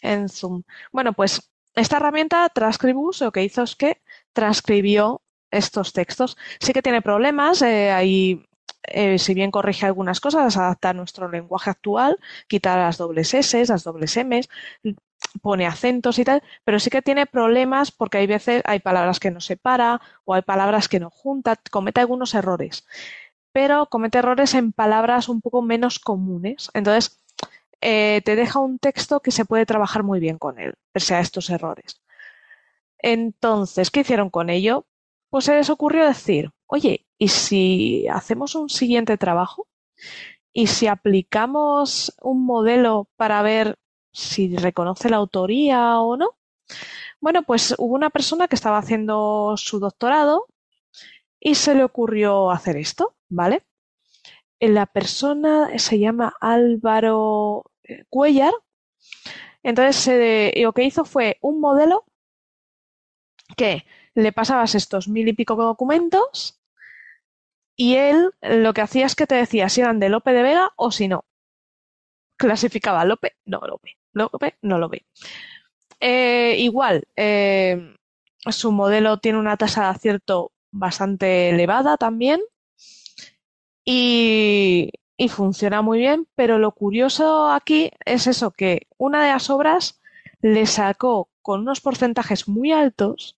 en Zoom. Bueno, pues esta herramienta Transcribus lo que hizo es que transcribió estos textos. Sí que tiene problemas, eh, ahí, eh, si bien corrige algunas cosas, adapta nuestro lenguaje actual, quita las dobles S, las dobles M, pone acentos y tal, pero sí que tiene problemas porque hay veces hay palabras que no separa o hay palabras que no junta, comete algunos errores, pero comete errores en palabras un poco menos comunes. Entonces, eh, te deja un texto que se puede trabajar muy bien con él, pese a estos errores. Entonces, ¿qué hicieron con ello? Pues se les ocurrió decir, oye, ¿y si hacemos un siguiente trabajo? ¿Y si aplicamos un modelo para ver si reconoce la autoría o no? Bueno, pues hubo una persona que estaba haciendo su doctorado y se le ocurrió hacer esto, ¿vale? La persona se llama Álvaro eh, Cuellar. Entonces, lo que hizo fue un modelo que le pasabas estos mil y pico documentos y él lo que hacía es que te decía si eran de Lope de Vega o si no. Clasificaba Lope, no Lope, Lope, no Lope. Eh, igual, eh, su modelo tiene una tasa de acierto bastante elevada también y, y funciona muy bien, pero lo curioso aquí es eso, que una de las obras le sacó con unos porcentajes muy altos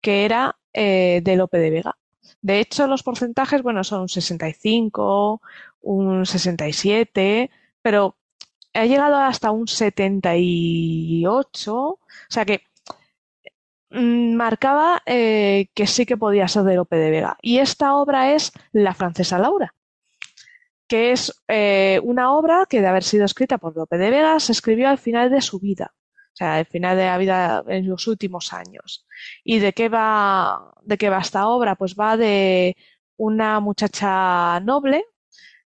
que era eh, de Lope de Vega. De hecho, los porcentajes, bueno, son un 65, un 67, pero ha llegado hasta un 78, o sea que mm, marcaba eh, que sí que podía ser de Lope de Vega. Y esta obra es La francesa Laura, que es eh, una obra que de haber sido escrita por Lope de Vega se escribió al final de su vida sea, al final de la vida en los últimos años. ¿Y de qué va, de qué va esta obra? Pues va de una muchacha noble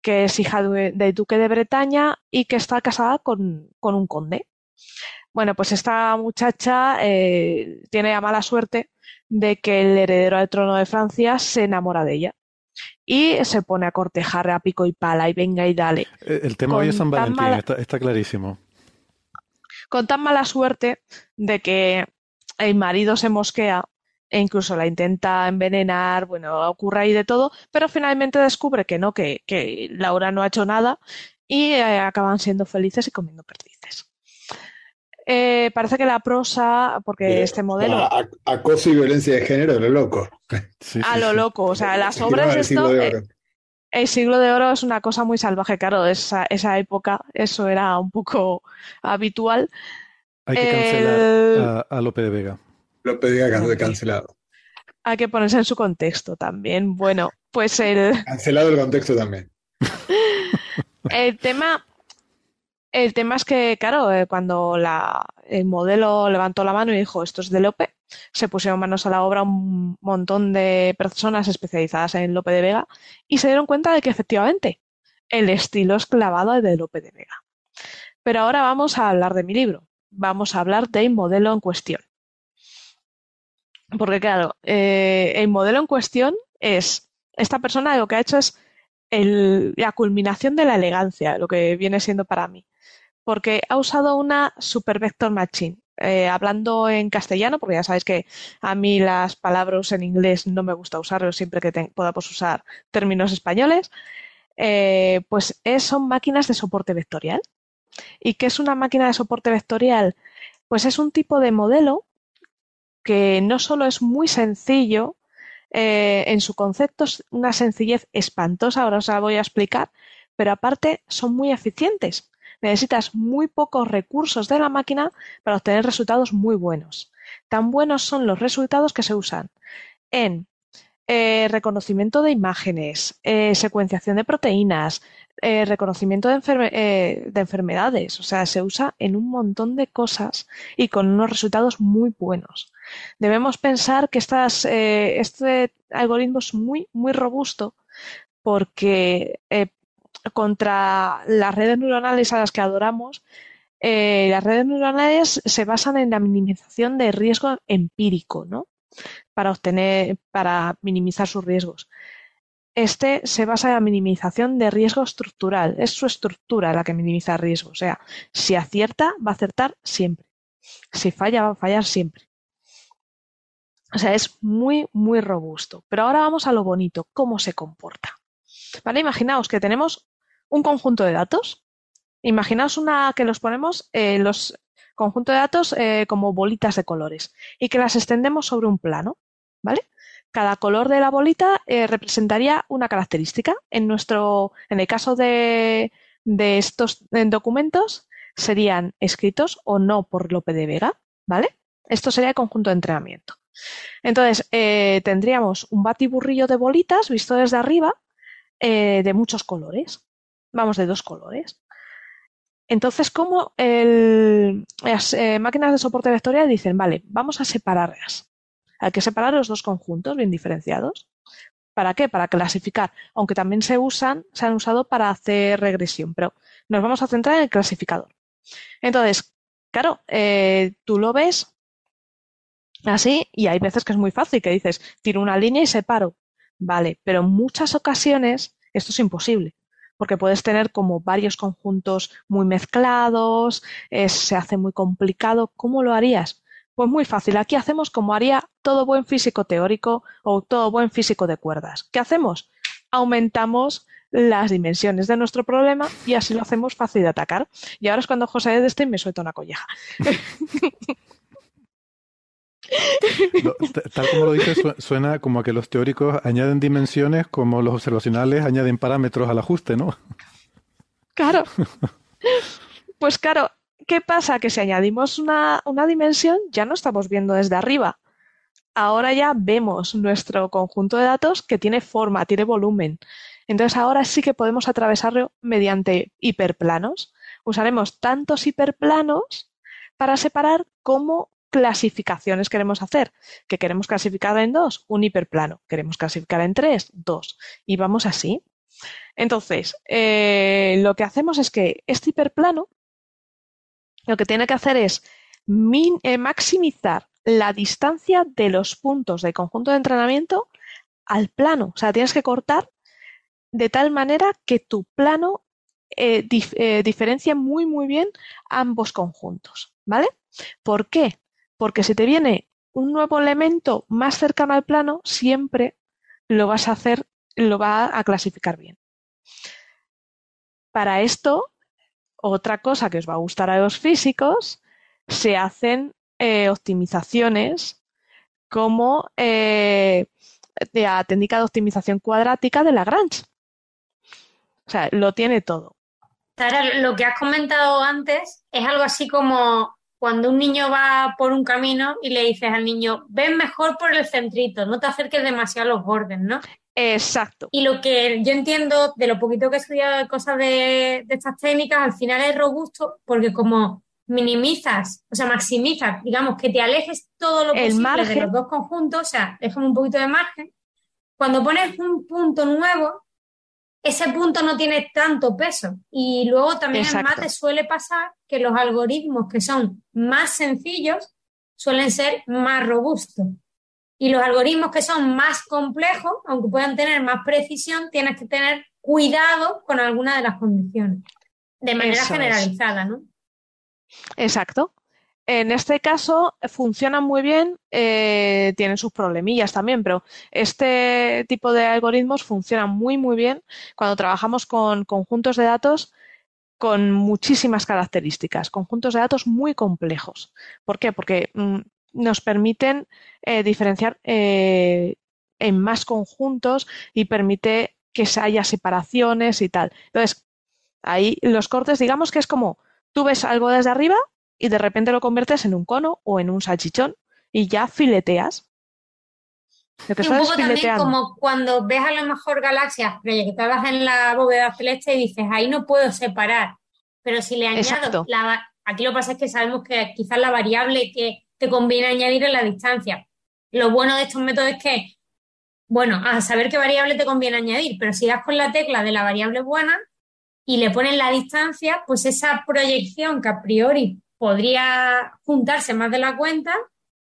que es hija del duque de Bretaña y que está casada con, un conde. Bueno, pues esta muchacha eh, tiene la mala suerte de que el heredero al trono de Francia se enamora de ella y se pone a cortejar a pico y pala y venga y dale. Eh, el tema hoy es San Valentín, está, clarísimo con tan mala suerte de que el marido se mosquea e incluso la intenta envenenar, bueno, ocurre ahí de todo, pero finalmente descubre que no, que, Laura no ha hecho nada y eh, acaban siendo felices y comiendo perdices. eh, parece que la prosa, porque este modelo. acoso y violencia de género, lo loco. a lo loco, o sea, las obras. Esto, eh, el siglo de oro es una cosa muy salvaje, claro, esa, esa época, eso era un poco habitual. Hay que cancelar a, Lope de Vega. Lope de Vega cancelado. Hay que ponerse en su contexto también. Bueno, pues el. Cancelado el contexto también. el tema el tema es que, claro, eh, cuando el modelo levantó la mano y dijo esto es de Lope, se pusieron manos a la obra un montón de personas especializadas en Lope de Vega y se dieron cuenta de que efectivamente el estilo es clavado de Lope de Vega. Pero ahora vamos a hablar de mi libro, vamos a hablar del modelo en cuestión. Porque claro, eh, el modelo en cuestión es, esta persona lo que ha hecho es la culminación de la elegancia, lo que viene siendo para mí porque ha usado una Super Vector Machine. Eh, hablando en castellano, porque ya sabéis que a mí las palabras en inglés no me gusta usarlos siempre que podamos usar términos españoles, eh, pues son máquinas de soporte vectorial. ¿Y qué es una máquina de soporte vectorial? Pues es un tipo de modelo que no solo es muy sencillo, eh, en su concepto es una sencillez espantosa, ahora os la voy a explicar, pero aparte son muy eficientes necesitas muy pocos recursos de la máquina para obtener resultados muy buenos. Tan buenos son los resultados que se usan en eh, reconocimiento de imágenes, eh, secuenciación de proteínas, eh, reconocimiento de, enfermedades. O sea, se usa en un montón de cosas y con unos resultados muy buenos. Debemos pensar que este algoritmo es muy, muy robusto porque contra las redes neuronales a las que adoramos, eh, las redes neuronales se basan en la minimización de riesgo empírico, ¿no? Para obtener, para minimizar sus riesgos. Este se basa en la minimización de riesgo estructural. Es su estructura la que minimiza riesgo. O sea, si acierta, va a acertar siempre. Si falla, va a fallar siempre. O sea, es muy, muy robusto. Pero ahora vamos a lo bonito, cómo se comporta. ¿Vale? Imaginaos que tenemos un conjunto de datos. Imaginaos una que los ponemos eh, los conjuntos de datos eh, como bolitas de colores y que las extendemos sobre un plano, ¿vale? Cada color de la bolita eh, representaría una característica. En nuestro, en el caso de, de estos documentos, serían escritos o no por Lope de Vega, ¿vale? Esto sería el conjunto de entrenamiento. Entonces, tendríamos un batiburrillo de bolitas visto desde arriba de muchos colores vamos, de dos colores. Entonces, como las eh, máquinas de soporte vectorial dicen, vale, vamos a separarlas. Hay que separar los dos conjuntos bien diferenciados. ¿Para qué? Para clasificar, aunque también se usan, se han usado para hacer regresión, pero nos vamos a centrar en el clasificador. Entonces, claro, eh, tú lo ves así y hay veces que es muy fácil, que dices, tiro una línea y separo. Vale, pero en muchas ocasiones esto es imposible porque puedes tener como varios conjuntos muy mezclados, se hace muy complicado. ¿Cómo lo harías? Pues muy fácil. Aquí hacemos como haría todo buen físico teórico o todo buen físico de cuerdas. ¿Qué hacemos? Aumentamos las dimensiones de nuestro problema y así lo hacemos fácil de atacar. Y ahora es cuando José Edestein me suelta una colleja. tal como lo dices, suena como a que los teóricos añaden dimensiones como los observacionales añaden parámetros al ajuste, ¿no? Claro. Pues claro, ¿qué pasa? Que si añadimos una, una dimensión, ya no estamos viendo desde arriba. Ahora ya vemos nuestro conjunto de datos que tiene forma, tiene volumen. Entonces ahora sí que podemos atravesarlo mediante hiperplanos. Usaremos tantos hiperplanos para separar cómo clasificaciones queremos hacer. que queremos clasificar en dos? Un hiperplano. ¿Queremos clasificar en tres? Dos. Y vamos así. Entonces, eh, lo que hacemos es que este hiperplano lo que tiene que hacer es eh, maximizar la distancia de los puntos del conjunto de entrenamiento al plano. O sea, tienes que cortar de tal manera que tu plano eh, diferencia muy, muy bien ambos conjuntos. ¿Vale? ¿Por qué? Porque si te viene un nuevo elemento más cercano al plano, siempre lo vas a hacer, lo va a clasificar bien. Para esto, otra cosa que os va a gustar a los físicos se hacen eh, optimizaciones como eh, la técnica de optimización cuadrática de Lagrange. O sea, lo tiene todo. Sara, lo que has comentado antes es algo así como cuando un niño va por un camino y le dices al niño, ven mejor por el centrito, no te acerques demasiado a los bordes, ¿no? Exacto. Y lo que yo entiendo de lo poquito que he estudiado de cosas de, estas técnicas, al final es robusto porque como minimizas, o sea, maximizas, digamos, que te alejes todo lo posible de los dos conjuntos, o sea, déjame un poquito de margen. Cuando pones un punto nuevo, ese punto no tiene tanto peso. Y luego también en mate suele pasar que los algoritmos que son más sencillos suelen ser más robustos. Y los algoritmos que son más complejos, aunque puedan tener más precisión, tienes que tener cuidado con alguna de las condiciones, de manera generalizada, ¿no? Exacto. En este caso funcionan muy bien, eh, tienen sus problemillas también, pero este tipo de algoritmos funcionan muy, muy bien cuando trabajamos con conjuntos de datos con muchísimas características, conjuntos de datos muy complejos. ¿Por qué? Porque mm, nos permiten eh, diferenciar eh, en más conjuntos y permite que haya separaciones y tal. Entonces, ahí los cortes, digamos que es como tú ves algo desde arriba y de repente lo conviertes en un cono o en un salchichón y ya fileteas. un poco también como cuando ves a lo mejor galaxias proyectadas en la bóveda celeste y dices, ahí no puedo separar. Pero si le añado, la, aquí lo que pasa es que sabemos que quizás la variable que te conviene añadir en la distancia. Lo bueno de estos métodos es que, bueno, a saber qué variable te conviene añadir, pero si das con la tecla de la variable buena y le pones la distancia, pues esa proyección que a priori podría juntarse más de la cuenta,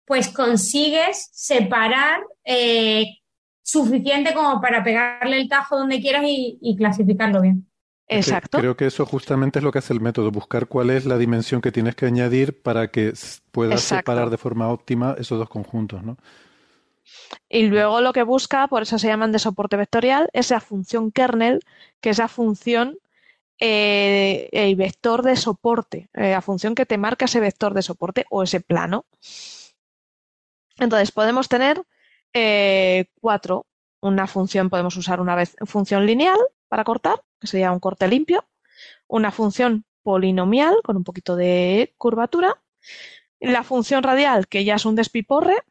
pues consigues separar eh, suficiente como para pegarle el tajo donde quieras y clasificarlo bien. Exacto. Creo que eso justamente es lo que hace el método, buscar cuál es la dimensión que tienes que añadir para que puedas separar de forma óptima esos dos conjuntos, ¿no? Y luego lo que busca, por eso se llaman de soporte vectorial, es la función kernel, que es la función eh, el vector de soporte, eh, la función que te marca ese vector de soporte o ese plano. Entonces podemos tener eh, cuatro. Una función, podemos usar una vez función lineal para cortar, que sería un corte limpio, una función polinomial con un poquito de curvatura, la función radial, que ya es un despiporre,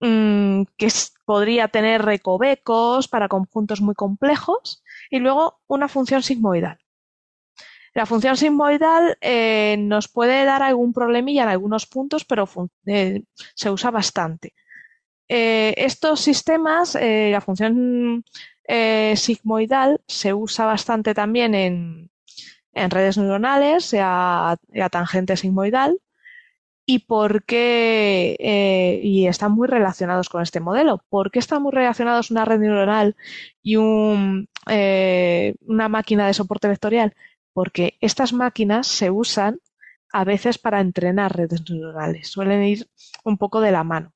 mm, que podría tener recovecos para conjuntos muy complejos, y luego una función sigmoidal. La función sigmoidal eh, nos puede dar algún problemilla en algunos puntos, pero eh, se usa bastante. Eh, estos sistemas, la función sigmoidal se usa bastante también en, redes neuronales, a, tangente sigmoidal, y por qué, eh, y están muy relacionados con este modelo. ¿Por qué están muy relacionados una red neuronal y eh, una máquina de soporte vectorial? Porque estas máquinas se usan a veces para entrenar redes neuronales, suelen ir un poco de la mano.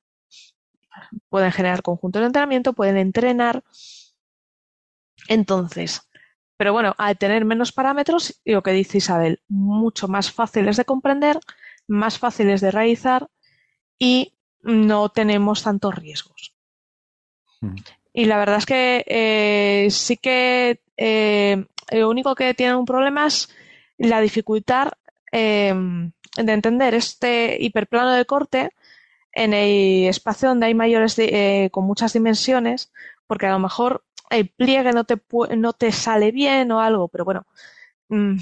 Pueden generar conjuntos de entrenamiento, pueden entrenar entonces, pero bueno, al tener menos parámetros, y lo que dice Isabel, mucho más fáciles de comprender, más fáciles de realizar y no tenemos tantos riesgos. Mm. Y la verdad es que eh, sí que eh, lo único que tiene un problema es la dificultad em, de entender este hiperplano de corte en el espacio donde hay mayores eh, con muchas dimensiones, porque a lo mejor el pliegue no te, no te sale bien o algo, pero bueno, mm,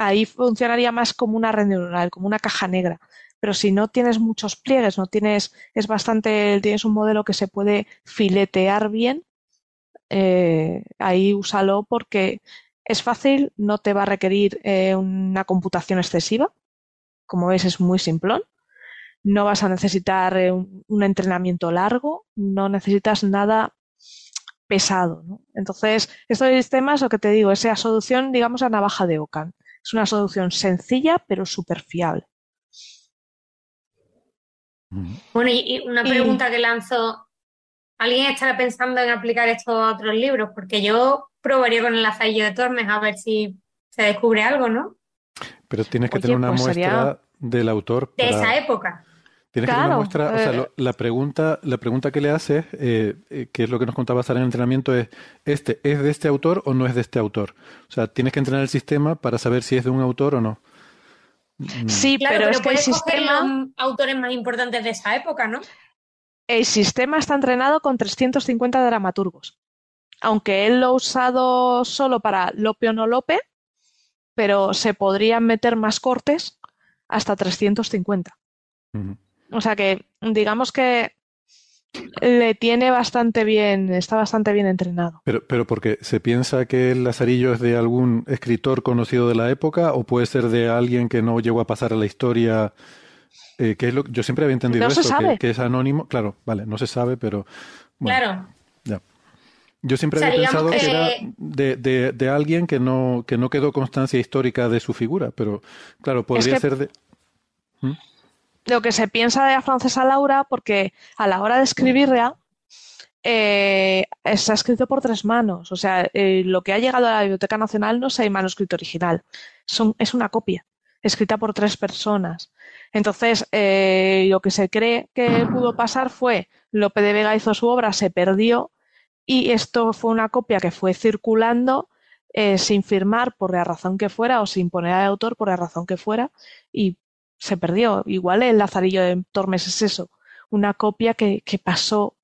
ahí funcionaría más como una red neuronal, como una caja negra. Pero si no tienes muchos pliegues, no tienes, es bastante, tienes un modelo que se puede filetear bien, eh, ahí úsalo porque es fácil, no te va a requerir eh, una computación excesiva. Como ves, es muy simplón. No vas a necesitar eh, un entrenamiento largo, no necesitas nada pesado. ¿no? Entonces, estos sistemas, lo que te digo, es solución, digamos, a navaja de Ocan. Es una solución sencilla, pero súper fiable. Bueno, y una pregunta que lanzo. ¿Alguien estará pensando en aplicar esto a otros libros? Porque yo probaría con el azallo de Tormes a ver si se descubre algo, ¿no? Pero tienes que tener una pues muestra del autor. De esa época. Tienes que una muestra, o sea, eh, la pregunta, la pregunta que le haces, eh, eh, que es lo que nos contaba Sara en el entrenamiento, es este, ¿es de este autor o no es de este autor? O sea, tienes que entrenar el sistema para saber si es de un autor o no. Mm. Sí, pero, es que el sistema. autores más importantes de esa época, ¿no? El sistema está entrenado con 350 dramaturgos. Aunque él lo ha usado solo para Lope o no Lope, pero se podrían meter más cortes hasta 350. O sea que, digamos que le tiene bastante bien, está bastante bien entrenado. Pero, pero porque se piensa que el Lazarillo es de algún escritor conocido de la época o puede ser de alguien que no llegó a pasar a la historia. Eh, que es lo, yo siempre había entendido eso, Que, es anónimo. Claro, vale, no se sabe, pero. claro. Ya. Yo siempre había pensado que, era de, de, de, alguien que no, que no quedó constancia histórica de su figura, pero claro, podría ser de. ¿Mm? Lo que se piensa de la francesa Laura, porque a la hora de escribirla eh, está escrito por tres manos. O sea, eh, lo que ha llegado a la Biblioteca Nacional no es el manuscrito original, es una copia, escrita por tres personas. Entonces, eh, lo que se cree que pudo pasar fue Lope de Vega hizo su obra, se perdió y esto fue una copia que fue circulando sin firmar por la razón que fuera o sin poner al autor por la razón que fuera y se perdió. Igual el Lazarillo de Tormes es eso, una copia que, que pasó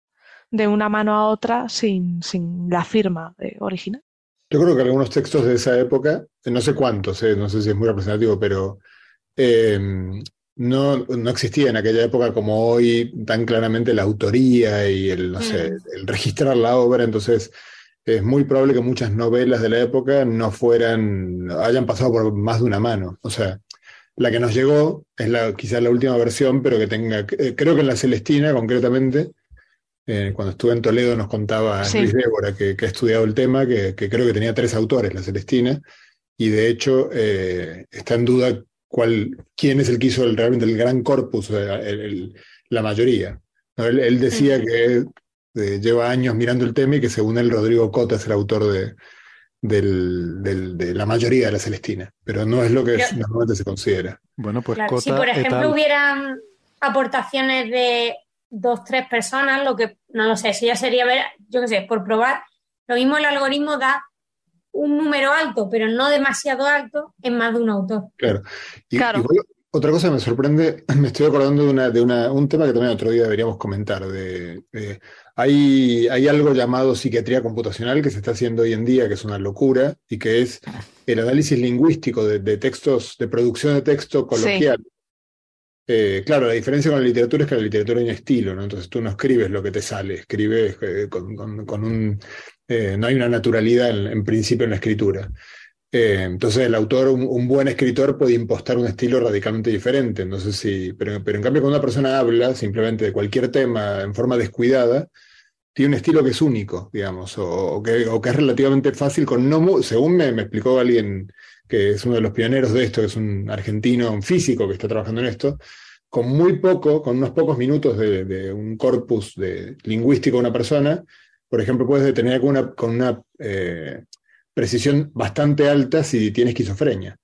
de una mano a otra sin, sin la firma original. Yo creo que algunos textos de esa época, no sé cuántos, eh, no sé si es muy representativo, pero eh, no, no, existía en aquella época como hoy tan claramente la autoría y el, no sé, mm. el registrar la obra, entonces es muy probable que muchas novelas de la época no fueran, hayan pasado por más de una mano. O sea, la que nos llegó es la, quizás la última versión, pero que tenga, eh, creo que en la Celestina concretamente, eh, cuando estuve en Toledo nos contaba Luis Débora, que, ha estudiado el tema, que, creo que tenía tres autores, la Celestina, y de hecho eh, está en duda cuál, quién es el que hizo realmente el gran corpus, la mayoría. Él, decía que lleva años mirando el tema y que según él Rodrigo Cota es el autor de, del, de la mayoría de la Celestina, pero no es lo que normalmente se considera. Bueno, pues si por ejemplo hubieran aportaciones de dos, tres personas, lo que, no lo sé, si ya sería ver, yo qué sé, por probar, lo mismo el algoritmo da un número alto, pero no demasiado alto, en más de un autor. Claro. Y, claro. otra cosa me sorprende, me estoy acordando de, una, de una, un tema que también otro día deberíamos comentar, de, de hay, hay algo llamado psiquiatría computacional que se está haciendo hoy en día, que es una locura, y que es el análisis lingüístico de, textos, de producción de texto coloquial. Eh, claro, la diferencia con la literatura es que la literatura un estilo, ¿no? Entonces tú no escribes lo que te sale, escribes eh, con, un... Eh, no hay una naturalidad en, principio en la escritura. entonces el autor, un, buen escritor puede impostar un estilo radicalmente diferente. No sé si, pero, pero en cambio cuando una persona habla simplemente de cualquier tema en forma descuidada, tiene un estilo que es único, digamos, o, que, es relativamente fácil con no, según me, explicó alguien que es uno de los pioneros de esto, que es un argentino, un físico que está trabajando en esto, con muy poco, con unos pocos minutos de, un corpus de, lingüístico de una persona, por ejemplo, puedes detener con una, con una eh, precisión bastante alta si tiene esquizofrenia.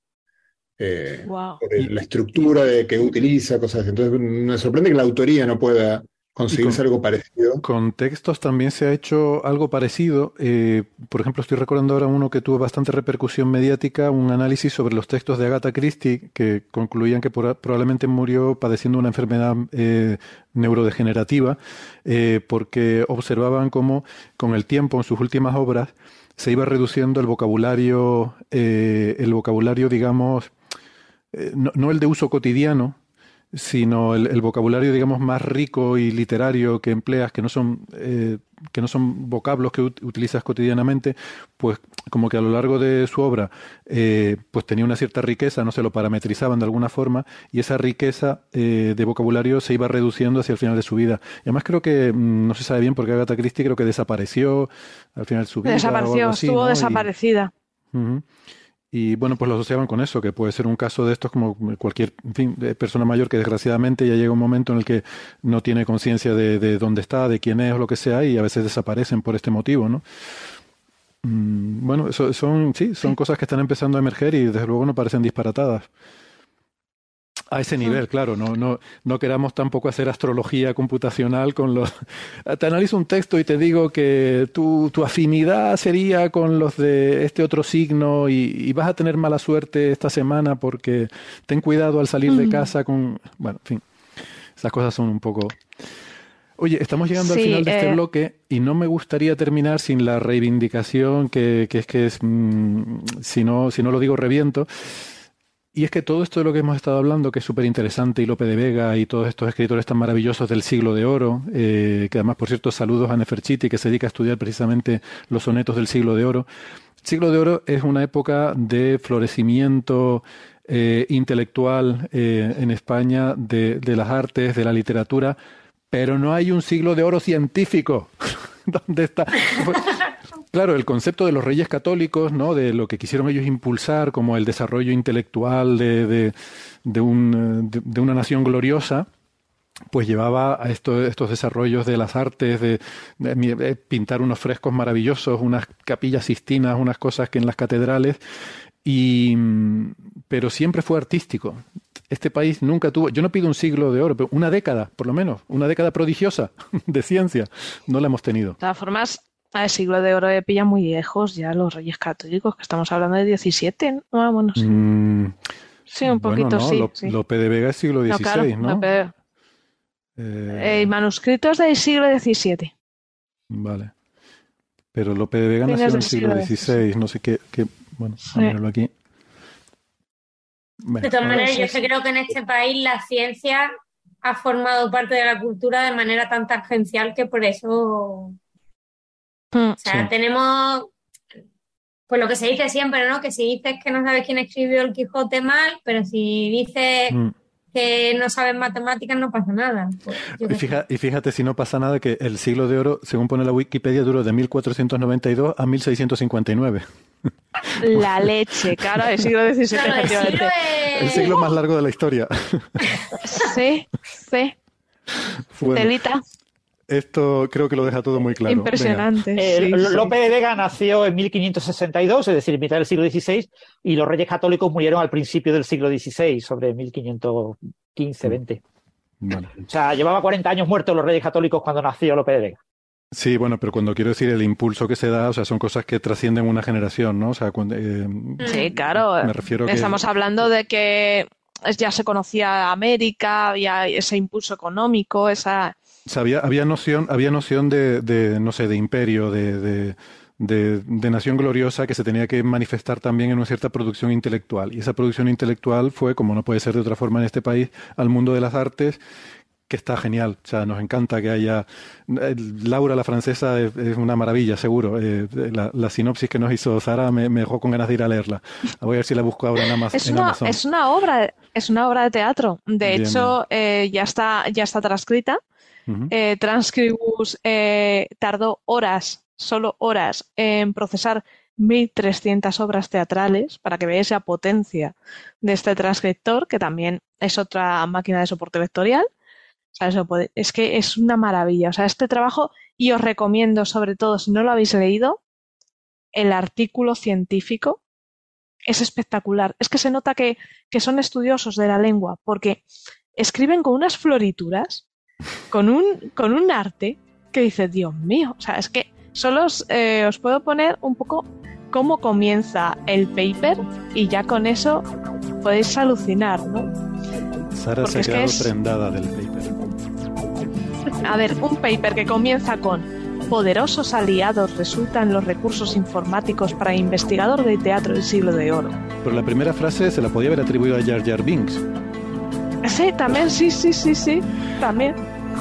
Eh, la estructura de, que utiliza, cosas así. Entonces me sorprende que la autoría no pueda conseguirse algo parecido. Con textos también se ha hecho algo parecido. Eh, por ejemplo, estoy recordando ahora uno que tuvo bastante repercusión mediática, un análisis sobre los textos de Agatha Christie que concluían que probablemente murió padeciendo una enfermedad eh, neurodegenerativa eh, porque observaban cómo con el tiempo en sus últimas obras se iba reduciendo el vocabulario, el vocabulario, digamos, no el de uso cotidiano, sino el, vocabulario, digamos, más rico y literario que empleas, que no son, eh, que no son vocablos que utilizas cotidianamente, pues como que a lo largo de su obra, eh, pues tenía una cierta riqueza, no se lo parametrizaban de alguna forma, y esa riqueza eh, de vocabulario se iba reduciendo hacia el final de su vida. Y además creo que, mm, no se sabe bien, porque Agatha Christie creo que desapareció al final de su vida. Desapareció, estuvo desaparecida. Y bueno, pues lo asociaban con eso, que puede ser un caso de estos como cualquier fin, persona mayor que desgraciadamente ya llega un momento en el que no tiene conciencia de, dónde está, de quién es o lo que sea, y a veces desaparecen por este motivo, ¿no? Mm, bueno, son, sí, son cosas que están empezando a emerger y desde luego no parecen disparatadas. A ese nivel, claro, no, no, no queramos tampoco hacer astrología computacional con los... Te analizo un texto y te digo que tu, tu afinidad sería con los de este otro signo y, vas a tener mala suerte esta semana porque ten cuidado al salir de casa con... Bueno, en fin, esas cosas son un poco... Oye, estamos llegando al final de este eh, bloque y no me gustaría terminar sin la reivindicación que, que es que es, mm, si, no, si no lo digo reviento, y es que todo esto de lo que hemos estado hablando, que es súper interesante, y Lope de Vega y todos estos escritores tan maravillosos del siglo de oro, eh, que además, por cierto, saludos a Neferchiti, que se dedica a estudiar precisamente los sonetos del siglo de oro. El siglo de oro es una época de florecimiento eh, intelectual eh, en España de, de las artes, de la literatura, pero no hay un siglo de oro científico. ¿Dónde está? Claro, el concepto de los reyes católicos, ¿no? De lo que quisieron ellos impulsar como el desarrollo intelectual de, de, un, de una nación gloriosa, pues llevaba a estos desarrollos de las artes, de, de, pintar unos frescos maravillosos, unas capillas sistinas, unas cosas que en las catedrales, y, pero siempre fue artístico. Este país nunca tuvo, yo no pido un siglo de oro, pero una década, por lo menos, una década prodigiosa de ciencia, no la hemos tenido. De todas formas, el siglo de oro de pilla muy lejos ya los reyes católicos, que estamos hablando de 17, ¿no? Ah, bueno, sí. Mm, sí, un poquito, sí, Lope de Vega es siglo XVI, ¿no? Lope... Eh... manuscritos del siglo XVII. Vale. Pero Lope de Vega nació en el siglo XVI, no sé qué, qué bueno, a verlo aquí. de todas maneras, yo creo que en este país la ciencia ha formado parte de la cultura de manera tan tangencial que por eso. O sea, tenemos, pues lo que se dice siempre, ¿no? Que si dices que no sabes quién escribió el Quijote mal, pero si dices mm. que no sabes matemáticas no pasa nada. Pues, y, fíjate, si no pasa nada que el siglo de oro, según pone la Wikipedia, duró de 1492 a 1659. La leche, claro, el siglo XVII, el siglo más largo de la historia. Sí, sí. Delita. Esto creo que lo deja todo muy claro. Impresionante. Eh, Lope de Vega nació en 1562, es decir, en mitad del siglo XVI, y los reyes católicos murieron al principio del siglo XVI, sobre 1515-20. Mm. O sea, llevaba 40 años muertos los reyes católicos cuando nació Lope de Vega. Sí, bueno, pero cuando quiero decir el impulso que se da, o sea, son cosas que trascienden una generación, ¿no? O sea, cuando, eh, sí, claro. Me refiero Estamos hablando de que ya se conocía América, había ese impulso económico, esa había, había noción, había noción de, de, no sé, de imperio, de, de, de, nación gloriosa que se tenía que manifestar también en una cierta producción intelectual. Y esa producción intelectual fue, como no puede ser de otra forma en este país, al mundo de las artes, que está genial. O sea, nos encanta que haya. Eh, Laura, la francesa, es, una maravilla, seguro. Eh, la, sinopsis que nos hizo Sara me, dejó con ganas de ir a leerla. voy a ver si la busco ahora en Amazon. Es una, Es una obra, es una obra de teatro. De hecho, eh, ya está, ya está transcrita eh, Transcribus eh, tardó horas, solo horas, en procesar 1.300 obras teatrales para que veáis la potencia de este transcriptor, que también es otra máquina de soporte vectorial. es que es una maravilla. O sea, este trabajo, y os recomiendo, sobre todo, si no lo habéis leído, el artículo científico es espectacular. Es que se nota que, que son estudiosos de la lengua, porque escriben con unas florituras con un, con un arte que dice, Dios mío, o sea, es que solo os, eh, os puedo poner un poco cómo comienza el paper y ya con eso podéis alucinar, ¿no? Sara se ha quedado prendada del paper. A ver, un paper que comienza con poderosos aliados resultan los recursos informáticos para investigador de teatro del siglo de oro. Pero la primera frase se la podía haber atribuido a Jar Jar Binks. Sí, también, sí, sí, sí, sí, también.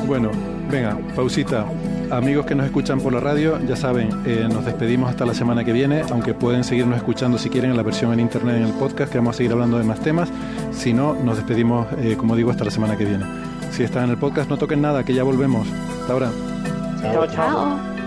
Bueno, venga, pausita. Amigos que nos escuchan por la radio, ya saben, eh, nos despedimos hasta la semana que viene, aunque pueden seguirnos escuchando si quieren en la versión en internet en el podcast, que vamos a seguir hablando de más temas. Si no, nos despedimos, eh, como digo, hasta la semana que viene. Si están en el podcast, no toquen nada, que ya volvemos. Hasta ahora. chao. chao.